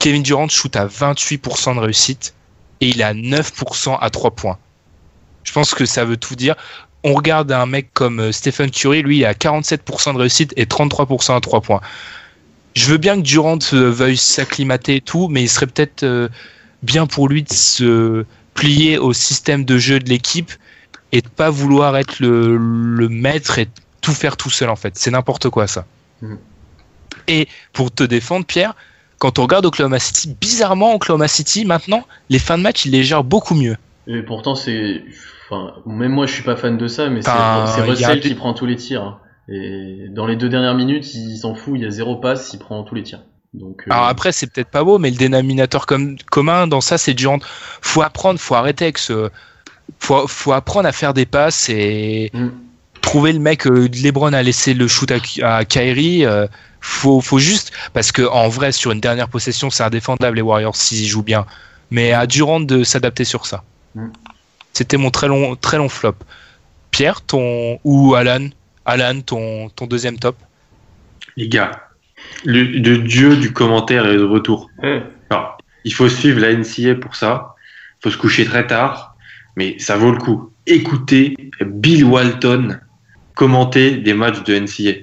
Kevin Durant shoot à 28% de réussite et il à 9% à 3 points. Je pense que ça veut tout dire. On regarde un mec comme euh, Stephen Curry, lui, il à 47% de réussite et 33% à 3 points. Je veux bien que Durant euh, veuille s'acclimater et tout, mais il serait peut-être bien pour lui de se plier au système de jeu de l'équipe et de pas vouloir être le, le maître et tout faire tout seul en fait. C'est n'importe quoi ça. Mhm. Et pour te défendre, Pierre, quand on regarde Oklahoma City, bizarrement Oklahoma City maintenant, les fins de match ils les gèrent beaucoup mieux. Et pourtant, c'est. Enfin, même moi, je suis pas fan de ça, mais c'est Enfin, Russell qui prend tous les tirs. hein. Et dans les deux dernières minutes, il s'en fout, il y a zéro passe, il prend tous les tirs. Donc, euh, Alors après, c'est peut-être pas beau, mais le dénominateur com- commun dans ça, c'est Durant. Faut apprendre, faut arrêter avec ce. Faut, faut apprendre à faire des passes et Mm. trouver le mec. Euh, LeBron a laissé le shoot à, à Kyrie. euh, faut, faut juste. Parce que en vrai, sur une dernière possession, c'est indéfendable les Warriors s'ils jouent bien. Mais à Durant de s'adapter sur ça. Mm. C'était mon très long, très long flop. Pierre, ton. Ou Alan Alan, ton, ton deuxième top? Les gars, le, le dieu du commentaire est de retour. ouais. Alors, il faut suivre la NCA pour ça. Il faut se coucher très tard, mais ça vaut le coup. Écoutez Bill Walton commenter des matchs de NCA.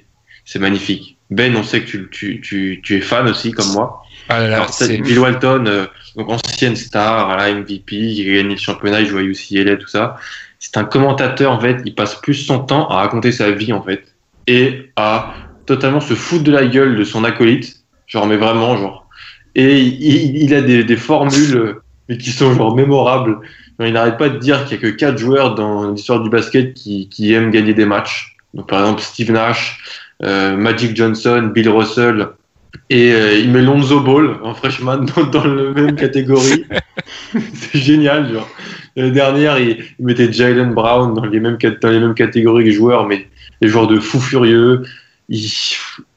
C'est magnifique. Ben, on sait que tu, tu, tu, tu es fan aussi, comme moi. Ah là là, Alors, c'est- c'est Bill Walton, euh, donc ancienne star, à la MVP, il a gagné le championnat, il joue à UCLA, tout ça. C'est un commentateur, en fait, il passe plus son temps à raconter sa vie, en fait, et à totalement se foutre de la gueule de son acolyte, genre, mais vraiment, genre. Et il, il a des, des formules, euh, mais qui sont, genre, mémorables. Genre, il n'arrête pas de dire qu'il y a que quatre joueurs dans l'histoire du basket qui, qui aiment gagner des matchs. Donc, par exemple, Steve Nash, euh, Magic Johnson, Bill Russell, Et euh, il met Lonzo Ball, un freshman, dans, dans la même catégorie. *laughs* c'est génial, genre. L'année dernière, il, il mettait Jalen Brown dans les, mêmes, dans les mêmes catégories que joueurs, mais les joueurs de fous furieux. Il,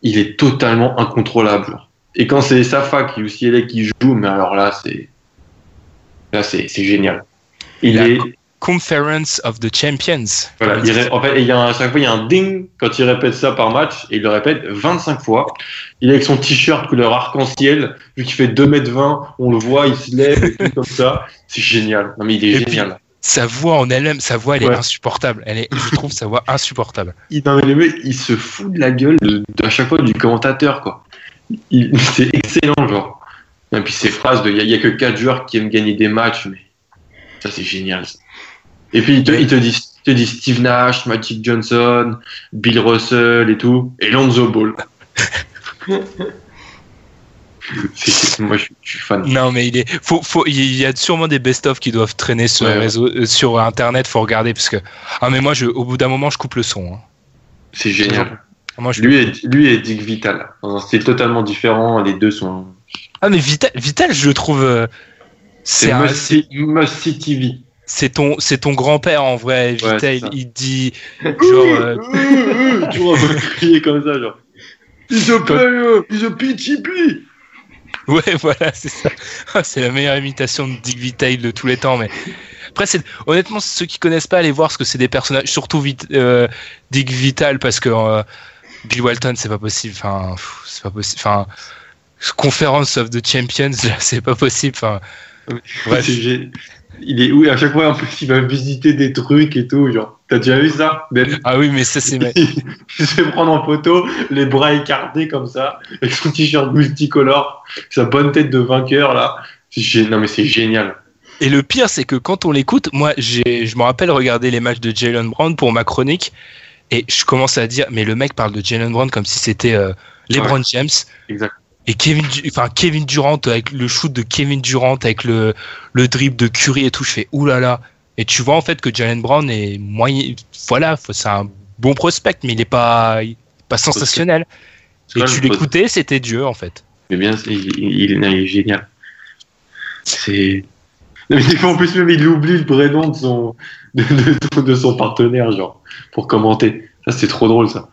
il est totalement incontrôlable. Et quand c'est Safa qui ou Cielek qui joue, mais alors là, c'est là c'est c'est génial. Il La est Conference of the Champions. voilà, il en fait, il y a un- à chaque fois il y a un ding quand il répète ça par match et il le répète 25 fois. Il est avec son t-shirt couleur arc-en-ciel, vu qu'il fait 2m20, on le voit, il se lève et tout comme ça. C'est génial. Non mais il est Et puis, génial. Sa voix en elle-même, sa voix, elle est insupportable. Elle est, je trouve sa voix insupportable. *laughs* Il, non, mais le mec, il se fout de la gueule de, de- à chaque fois du commentateur quoi. *laughs* C'est excellent genre. Et puis ces phrases de il y, a- que quatre joueurs qui aiment gagner des matchs, mais ça c'est génial. ça. Et puis il te, il te dit il te dit Steve Nash, Magic Johnson, Bill Russell et tout, et Lonzo Ball. *laughs* *laughs* C'est- c'est- moi je suis, fan. Non, mais il est. Faut, faut, il y a sûrement des best-of qui doivent traîner sur, Ouais, ouais. euh, sur Internet. Faut regarder parce que. Ah, mais moi, je, au bout d'un moment, je coupe le son. hein. C'est génial. Moi, je- Lui et, lui et Dick Vital, style totalement différent, les deux sont. Ah, mais Vital, Vital je le trouve. euh, C'est C'est un- must, see- must see TV. c'est ton, c'est ton grand-père en vrai. Vital, c'est il dit. *laughs* Genre. euh, tu vois, on va crier comme ça, genre. He's a player, he's a PTP. *laughs* Ouais, voilà, c'est ça. Ah, c'est la meilleure imitation de Dick Vitale de tous les temps. Mais après, c'est honnêtement ceux qui connaissent pas, allez voir ce que c'est des personnages, surtout Vit- euh, Dick Vital, parce que euh, Bill Walton, c'est pas possible. Enfin, c'est pas possible. Enfin, Conference of the Champions, *laughs* c'est pas possible. Enfin, bref. Il est oui, à chaque fois en plus il va visiter des trucs et tout, genre. T'as déjà vu ça Ben Ah oui, mais ça c'est. *laughs* Il se fait prendre en photo, les bras écartés comme ça, avec son t-shirt multicolore, sa bonne tête de vainqueur là. Non mais c'est génial. Et le pire, c'est que quand on l'écoute, moi, je me rappelle regarder les matchs de Jalen Brown pour ma chronique, et je commence à dire, mais le mec parle de Jalen Brown comme si c'était euh, LeBron Ouais. James. Exact. Et Kevin, enfin Kevin Durant avec le shoot de Kevin Durant avec le le dribble de Curry et tout, je fais oulala. Et tu vois en fait que Jalen Brown est moyen, voilà, c'est un bon prospect, mais il est pas, il est pas sensationnel. Et tu l'écoutais, c'était Dieu en fait. Mais bien, il, il- il est génial. C'est. Mais des fois, en plus, même, il oublie le vrai nom de son, de, de- de son partenaire, genre, pour commenter. Ça, c'est trop drôle, ça.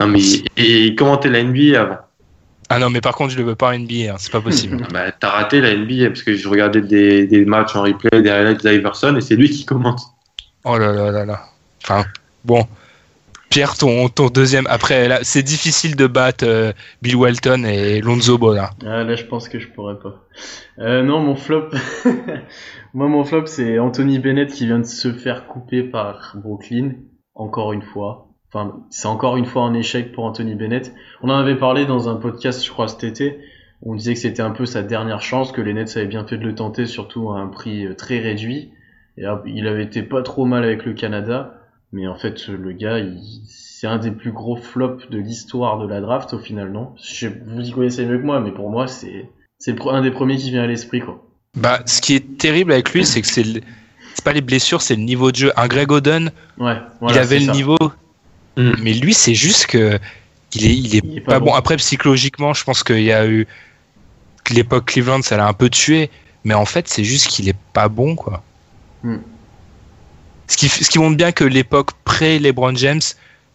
Non, mais et il commentait la NBA avant. Ah non, mais par contre, je le veux pas en NBA, hein, c'est pas possible. *laughs* Bah, t'as raté la NBA parce que je regardais des, des matchs en replay, des highlights d'Iverson et c'est lui qui commente. Oh là là là là. Enfin, bon. Pierre, ton, ton deuxième. Après, là, c'est difficile de battre euh, Bill Walton et Lonzo Ball. hein. Ah, là, je pense que je pourrais pas. Euh, non, mon flop. *laughs* Moi, mon flop, c'est Anthony Bennett qui vient de se faire couper par Brooklyn. Encore une fois. Enfin, c'est encore une fois un échec pour Anthony Bennett. On en avait parlé dans un podcast, je crois, cet été. On disait que c'était un peu sa dernière chance, que les Nets avaient bien fait de le tenter, surtout à un prix euh, très réduit. Et il avait été pas trop mal avec le Canada. Mais en fait, le gars, c'est un des plus gros flops de l'histoire de la draft, au final, non? Je Vous y connaissez mieux que moi, mais pour moi, c'est un des premiers qui vient à l'esprit, quoi. Bah, ce qui est terrible avec lui, c'est que c'est le- pas les blessures, c'est le niveau de jeu. Un Greg Oden, Ouais, il avait le ça. niveau, Mm. mais lui, c'est juste que il est, il est, Il est pas, pas bon. bon. Après, psychologiquement, je pense qu'il y a eu que l'époque Cleveland, ça l'a un peu tué. Mais en fait, c'est juste qu'il est pas bon, quoi. Mm. Ce qui, ce qui montre bien que l'époque pré-LeBron James,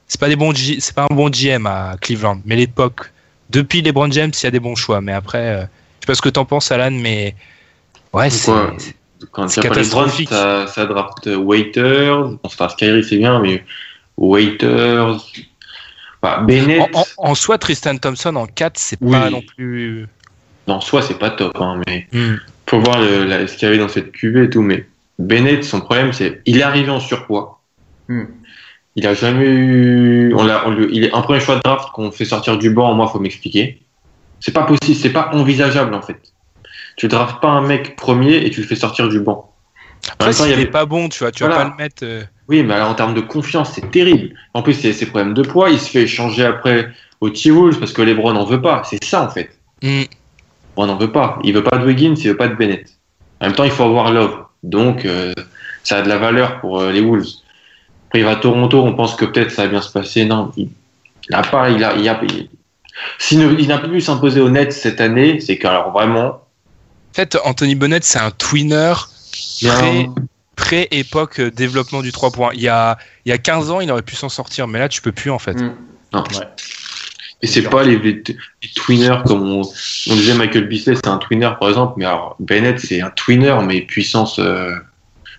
c'est pas des bons, c'est pas un bon GM à Cleveland. Mais l'époque depuis LeBron James, il y a des bons choix. Mais après, euh, je sais pas ce que t'en penses, Alan, mais ouais, c'est. Quand tu as pas les Browns, catastrophique. ça, ça draft Waiters. Bon, Skyrie, c'est bien, mais Waiters. Bennett, En, en- en soi, Tristan Thompson en 4, c'est Oui. pas non plus. non, soit c'est pas top, hein, mais Hmm. faut voir le- la- ce qu'il y avait dans cette cuvée et tout. Mais Bennett, son problème, c'est il est arrivé en surpoids. Hmm. Il a jamais eu. On l'a, on lui- il est un premier choix de draft qu'on fait sortir du banc. Moi, faut m'expliquer. C'est pas possible, c'est pas envisageable en fait. Tu draftes pas un mec premier et tu le fais sortir du banc. En Après, s'il avait- pas bon, tu vois, tu vas pas le mettre. euh, Oui, mais alors, en termes de confiance, c'est terrible. En plus, c'est ses problèmes de poids. Il se fait échanger après au T-Wolves parce que LeBron n'en veut pas. C'est ça, en fait. hmm. LeBron n'en veut pas. Il veut pas de Wiggins, il veut pas de Bennett. En même temps, il faut avoir Love. Donc, euh, ça a de la valeur pour euh, les Wolves. Après, il va à Toronto. On pense que peut-être ça va bien se passer. Non, il, il a pas. Il a, il a- il- S'il n'a pu s'imposer au net cette année, c'est qu'alors vraiment, En fait, Anthony Bennett, c'est un twinner pré-époque euh, développement du 3 points. Il y, a, il y a 15 ans, il aurait pu s'en sortir, mais là, tu peux plus en fait. Mm. Non. Ouais. Et c'est pas les, les, les twinners comme on, on disait Michael Bisley, c'est un twinner par exemple, mais alors Bennett c'est un twinner mais puissance euh,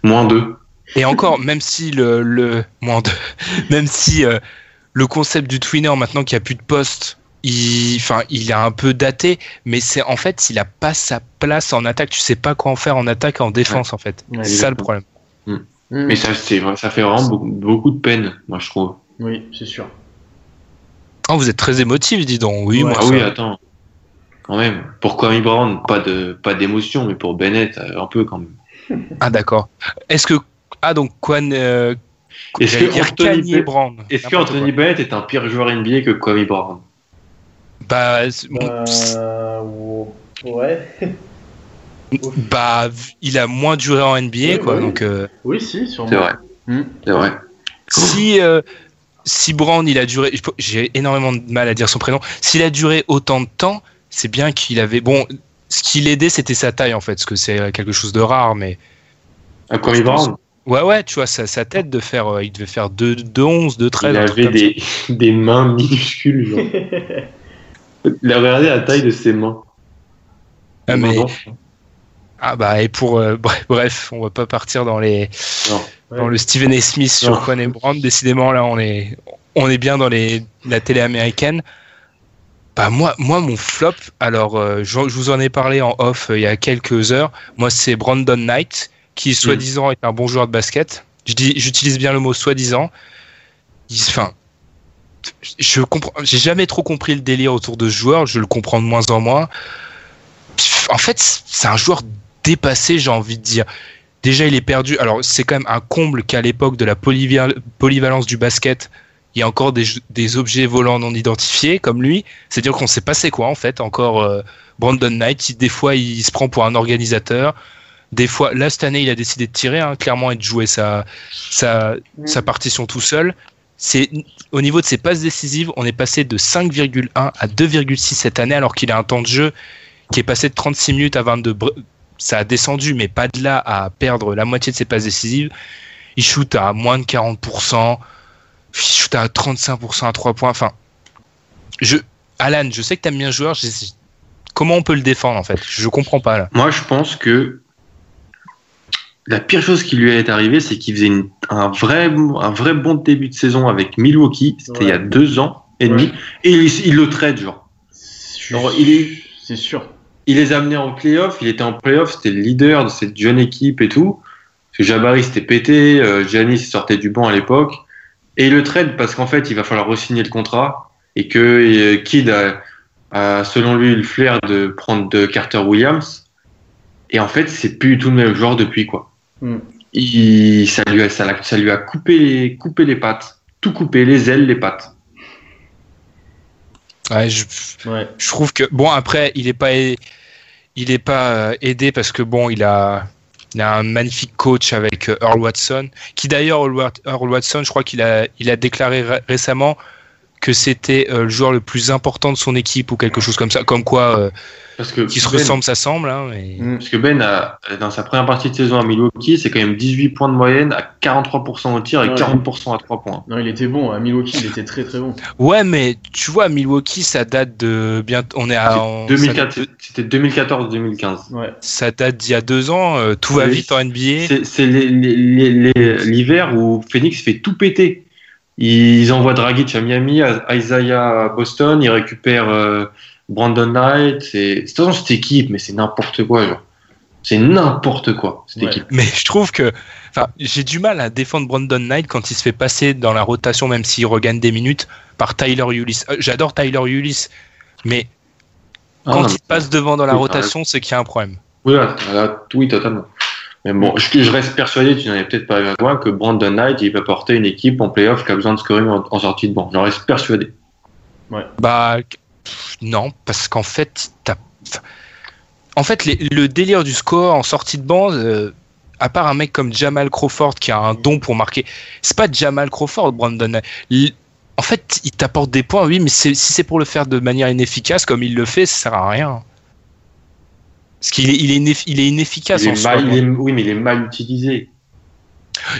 moins 2. Et encore, même si le, le moins *laughs* même si euh, le concept du twinner maintenant qu'il n'y a plus de poste, il, enfin, il est un peu daté, mais c'est en fait, il a pas sa place en attaque. Tu sais pas quoi en faire en attaque et en défense en fait. Ouais, c'est ça le problème. Mm. Mais ça, c'est, vrai- ça fait vraiment beaucoup, beaucoup de peine, moi je trouve. Oui, c'est sûr. Oh, vous êtes très émotif, dis donc. Oui, Ouais. moi, ah ça- oui, attends. Quand même. Pour Kwame Brown, pas de pas d'émotion, mais pour Bennett, euh, un peu quand même. Ah d'accord. Est-ce que ah donc Quan euh, Est-ce que dire Anthony Brown. Est-ce que Anthony Bennett est un pire joueur NBA que Kwame Brown? Bah, Euh, ouais. *laughs* bah il a moins duré en NBA Ouais, quoi ouais. donc euh, Oui, si, sûrement. C'est vrai. Mm. C'est vrai. si euh, si Brown il a duré j'ai énormément de mal à dire son prénom s'il a duré autant de temps c'est bien qu'il avait bon ce qui l'aidait c'était sa taille en fait parce que c'est quelque chose de rare mais À Kwame Brown, ouais ouais tu vois sa, sa tête de faire euh, il devait faire 2 2 11 2 13 il avait des, *laughs* des mains minuscules. Genre. *laughs* Il a regardé la taille de ses mains. Ah, mais-. Ah bah et pour euh, *laughs* bref, on va pas partir dans les Non. dans le Stephen A. Smith sur Non. Quan Brown. Décidément, là, on est, on est bien dans les, la télé américaine. Bah, moi, moi, mon flop, alors, euh, je, je vous en ai parlé en off euh, il y a quelques heures. Moi, c'est Brandon Knight, qui, soi-disant, est un bon joueur de basket. Je dis, j'utilise bien le mot soi-disant. Enfin, je comprends, j'ai jamais trop compris le délire autour de ce joueur. Je le comprends de moins en moins. En fait, c'est un joueur dépassé, j'ai envie de dire. Déjà, il est perdu. Alors, c'est quand même un comble qu'à l'époque de la polyval- polyvalence du basket, il y a encore des, des objets volants non identifiés comme lui. C'est-à-dire qu'on sait pas c'est quoi, en fait. Encore euh, Brandon Knight, qui, des fois, il se prend pour un organisateur. Des fois, là, cette année, il a décidé de tirer, hein, clairement, et de jouer sa, sa, sa partition tout seul. C'est au niveau de ses passes décisives, on est passé de 5,1 à 2,6 cette année, alors qu'il a un temps de jeu qui est passé de 36 minutes à 22. Ça a descendu, mais pas de là à perdre la moitié de ses passes décisives. Il shoot à moins de 40%, il shoot à 35% à 3 points. Enfin, je, Alan, je sais que t'aimes bien le joueur. comment on peut le défendre en fait? Je comprends pas là. Moi, je pense que la pire chose qui lui est arrivée, c'est qu'il faisait une- un, vrai, un vrai bon début de saison avec Milwaukee. C'était Ouais. il y a deux ans et demi. Ouais. Et il, il le trade, genre. Genre, il est- C'est sûr. Il les a amenés en playoff. Il était en playoff. C'était le leader de cette jeune équipe et tout. Parce que Jabari s'était pété. Euh, Giannis sortait du banc à l'époque. Et il le trade parce qu'en fait, il va falloir re-signer le contrat. Et que euh, Kidd a, a, selon lui, le flair de prendre de Carter Williams. Et en fait, c'est plus du tout le même joueur depuis, quoi. Mm. Il, ça, lui a, ça, ça lui a coupé les, coupé les pattes. Tout coupé, les ailes, les pattes. Ouais, je, Ouais. je trouve que bon après il est pas il est pas euh, aidé parce que bon il a il a un magnifique coach avec euh, Earl Watson qui d'ailleurs Earl Wat- Earl Watson je crois qu'il a il a déclaré ré- récemment que c'était euh, le joueur le plus important de son équipe ou quelque chose comme ça comme quoi Parce que qui se Ben- ressemble ça semble hein, mais- Mm. Parce que Ben, a, dans sa première partie de saison à Milwaukee, c'est quand même 18 points de moyenne à 43% au tir et Ouais. 40% à 3 points. Non, il était bon. À Milwaukee, il était très très bon. ouais mais tu vois Milwaukee ça date de bien on est à en- 2004, ça date- C'était 2014-2015. Ouais. ça date d'il y a deux ans euh, tout va vite en NBA C'est l'hiver où Phoenix fait tout péter. Ils envoient Dragic à Miami, à- Isaiah à Boston, ils récupèrent euh, Brandon Knight. C'est c'est- de toute façon, cette équipe, mais c'est n'importe quoi. genre. C'est n'importe quoi, cette Ouais. équipe. Mais je trouve que, enfin, j'ai du mal à défendre Brandon Knight quand il se fait passer dans la rotation, même s'il regagne des minutes, par Tyler Ulyss. Euh, J'adore Tyler Ulyss, mais Ah, quand non, il mais- passe devant dans la Oui, rotation, c'est qu'il y a un problème. Oui, là, là, oui, totalement. Mais bon, je, je reste persuadé, tu n'en es peut-être pas loin, que Brandon Knight, il peut porter une équipe en playoff qui a besoin de scoring en, en sortie de banc. J'en reste persuadé. Bah, pff, non, parce qu'en fait, t'as- en fait, les- le délire du score en sortie de banc, euh, à part un mec comme Jamal Crawford qui a un don pour marquer, c'est pas Jamal Crawford, Brandon en fait, il t'apporte des points, oui, mais si c'est pour le faire de manière inefficace, comme il le fait, ça sert à rien. Parce qu'il est, il est, il est inefficace il en est soi. mal, il est- Oui, mais il est mal utilisé.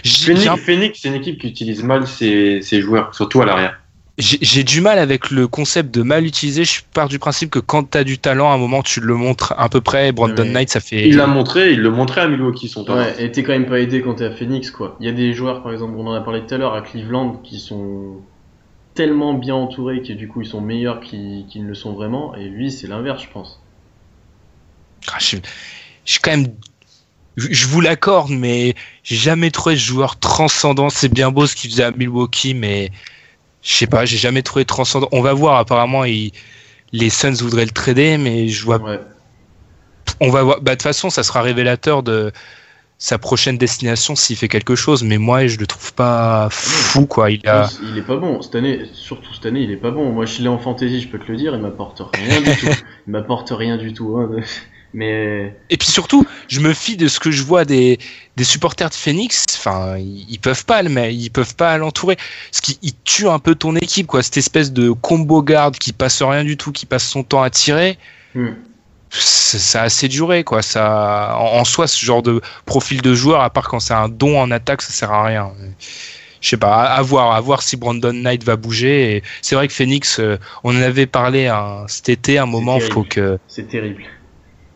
Phoenix, un- Phoenix, c'est une équipe qui utilise mal ses, ses joueurs, surtout à l'arrière. J'ai du mal avec le concept de mal utiliser. Je pars du principe que quand tu as du talent, à un moment, tu le montres à peu près. Brandon. Knight, ça fait. Il l'a montré, il le montrait à Milwaukee, son talent. Ouais, et t'es quand même pas aidé quand t'es à Phoenix, quoi. Il y a des joueurs, par exemple, on en a parlé tout à l'heure, à Cleveland, qui sont tellement bien entourés que du coup ils sont meilleurs qu'ils ne le sont vraiment, et lui c'est l'inverse, je pense. Ah, je, je suis quand même. Je, je vous l'accorde, mais j'ai jamais trouvé ce joueur transcendant. C'est bien beau ce qu'il faisait à Milwaukee, mais je sais pas, j'ai jamais trouvé transcendant. On va voir, apparemment, il- les Suns voudraient le trader, mais je vois. Ouais. On va voir. Bah, de toute façon, ça sera révélateur de sa prochaine destination s'il fait quelque chose, mais moi, je le trouve pas fou, quoi. Il a. Il est pas bon, cette année, surtout cette année, il est pas bon. Moi je l'ai en fantasy, je peux te le dire, il m'apporte rien du tout. *laughs* Il m'apporte rien du tout, hein. Mais. Et puis surtout, je me fie de ce que je vois des, des supporters de Phoenix. Enfin, ils, peuvent pas mais ils peuvent pas l'entourer. Ce qui il tue un peu ton équipe, quoi. Cette espèce de combo garde qui passe rien du tout, qui passe son temps à tirer. Hmm. Ça ça a assez duré, quoi. Ça, en, en soi, ce genre de profil de joueur, à part quand c'est un don en attaque, ça sert à rien. Je sais pas, à, à voir, à voir si Brandon Knight va bouger. C'est vrai que Phoenix, euh, on en avait parlé hein, cet été, un moment, terrible. faut que, C'est terrible.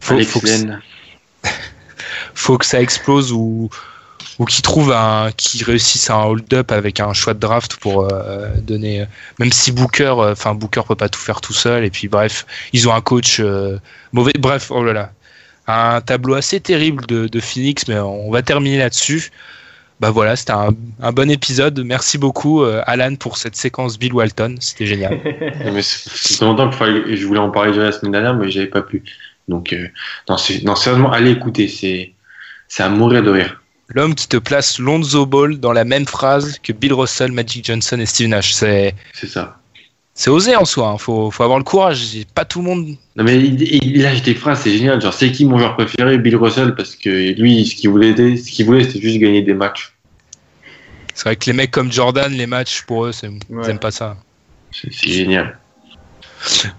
Faut, faut que, *laughs* faut que ça explose ou ou qui trouve un qui réussisse un hold-up avec un choix de draft pour euh, donner même si Booker euh, enfin Booker peut pas tout faire tout seul et puis bref ils ont un coach euh, mauvais bref oh là là. Un tableau assez terrible de, de Phoenix mais on va terminer là-dessus. Bah voilà c'était un, un bon épisode. Merci beaucoup euh, Alan pour cette séquence Bill Walton. C'était génial. *laughs* Mais c'est c'est longtemps fallait- je voulais en parler déjà la semaine dernière, mais j'avais pas pu. Donc, euh, non, sérieusement, allez écouter, c'est, c'est à mourir de rire. l'homme qui te place Lonzo Ball dans la même phrase que Bill Russell Magic Johnson et Steve Nash c'est C'est ça. C'est osé en soi, hein. faut, faut avoir le courage. Pas tout le monde. Non, mais il, il lâche des phrases, c'est génial. Genre, c'est qui mon joueur préféré? Bill Russell, parce que lui, ce qu'il voulait, ce qu'il voulait, c'était juste gagner des matchs. C'est vrai que les mecs comme Jordan, les matchs pour eux, c'est- ils Ouais. aiment pas ça. C'est génial.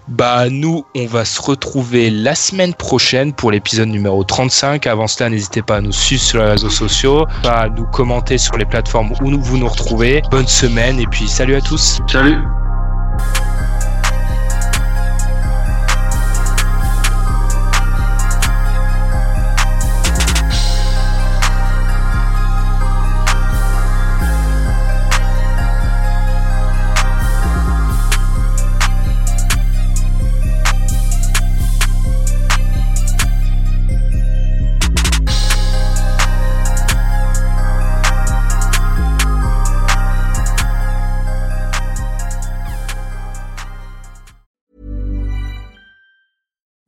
Bah, nous, on va se retrouver la semaine prochaine pour l'épisode numéro 35. Avant cela, n'hésitez pas à nous suivre sur les réseaux sociaux, à nous commenter sur les plateformes où vous nous retrouvez. Bonne semaine et puis salut à tous. Salut!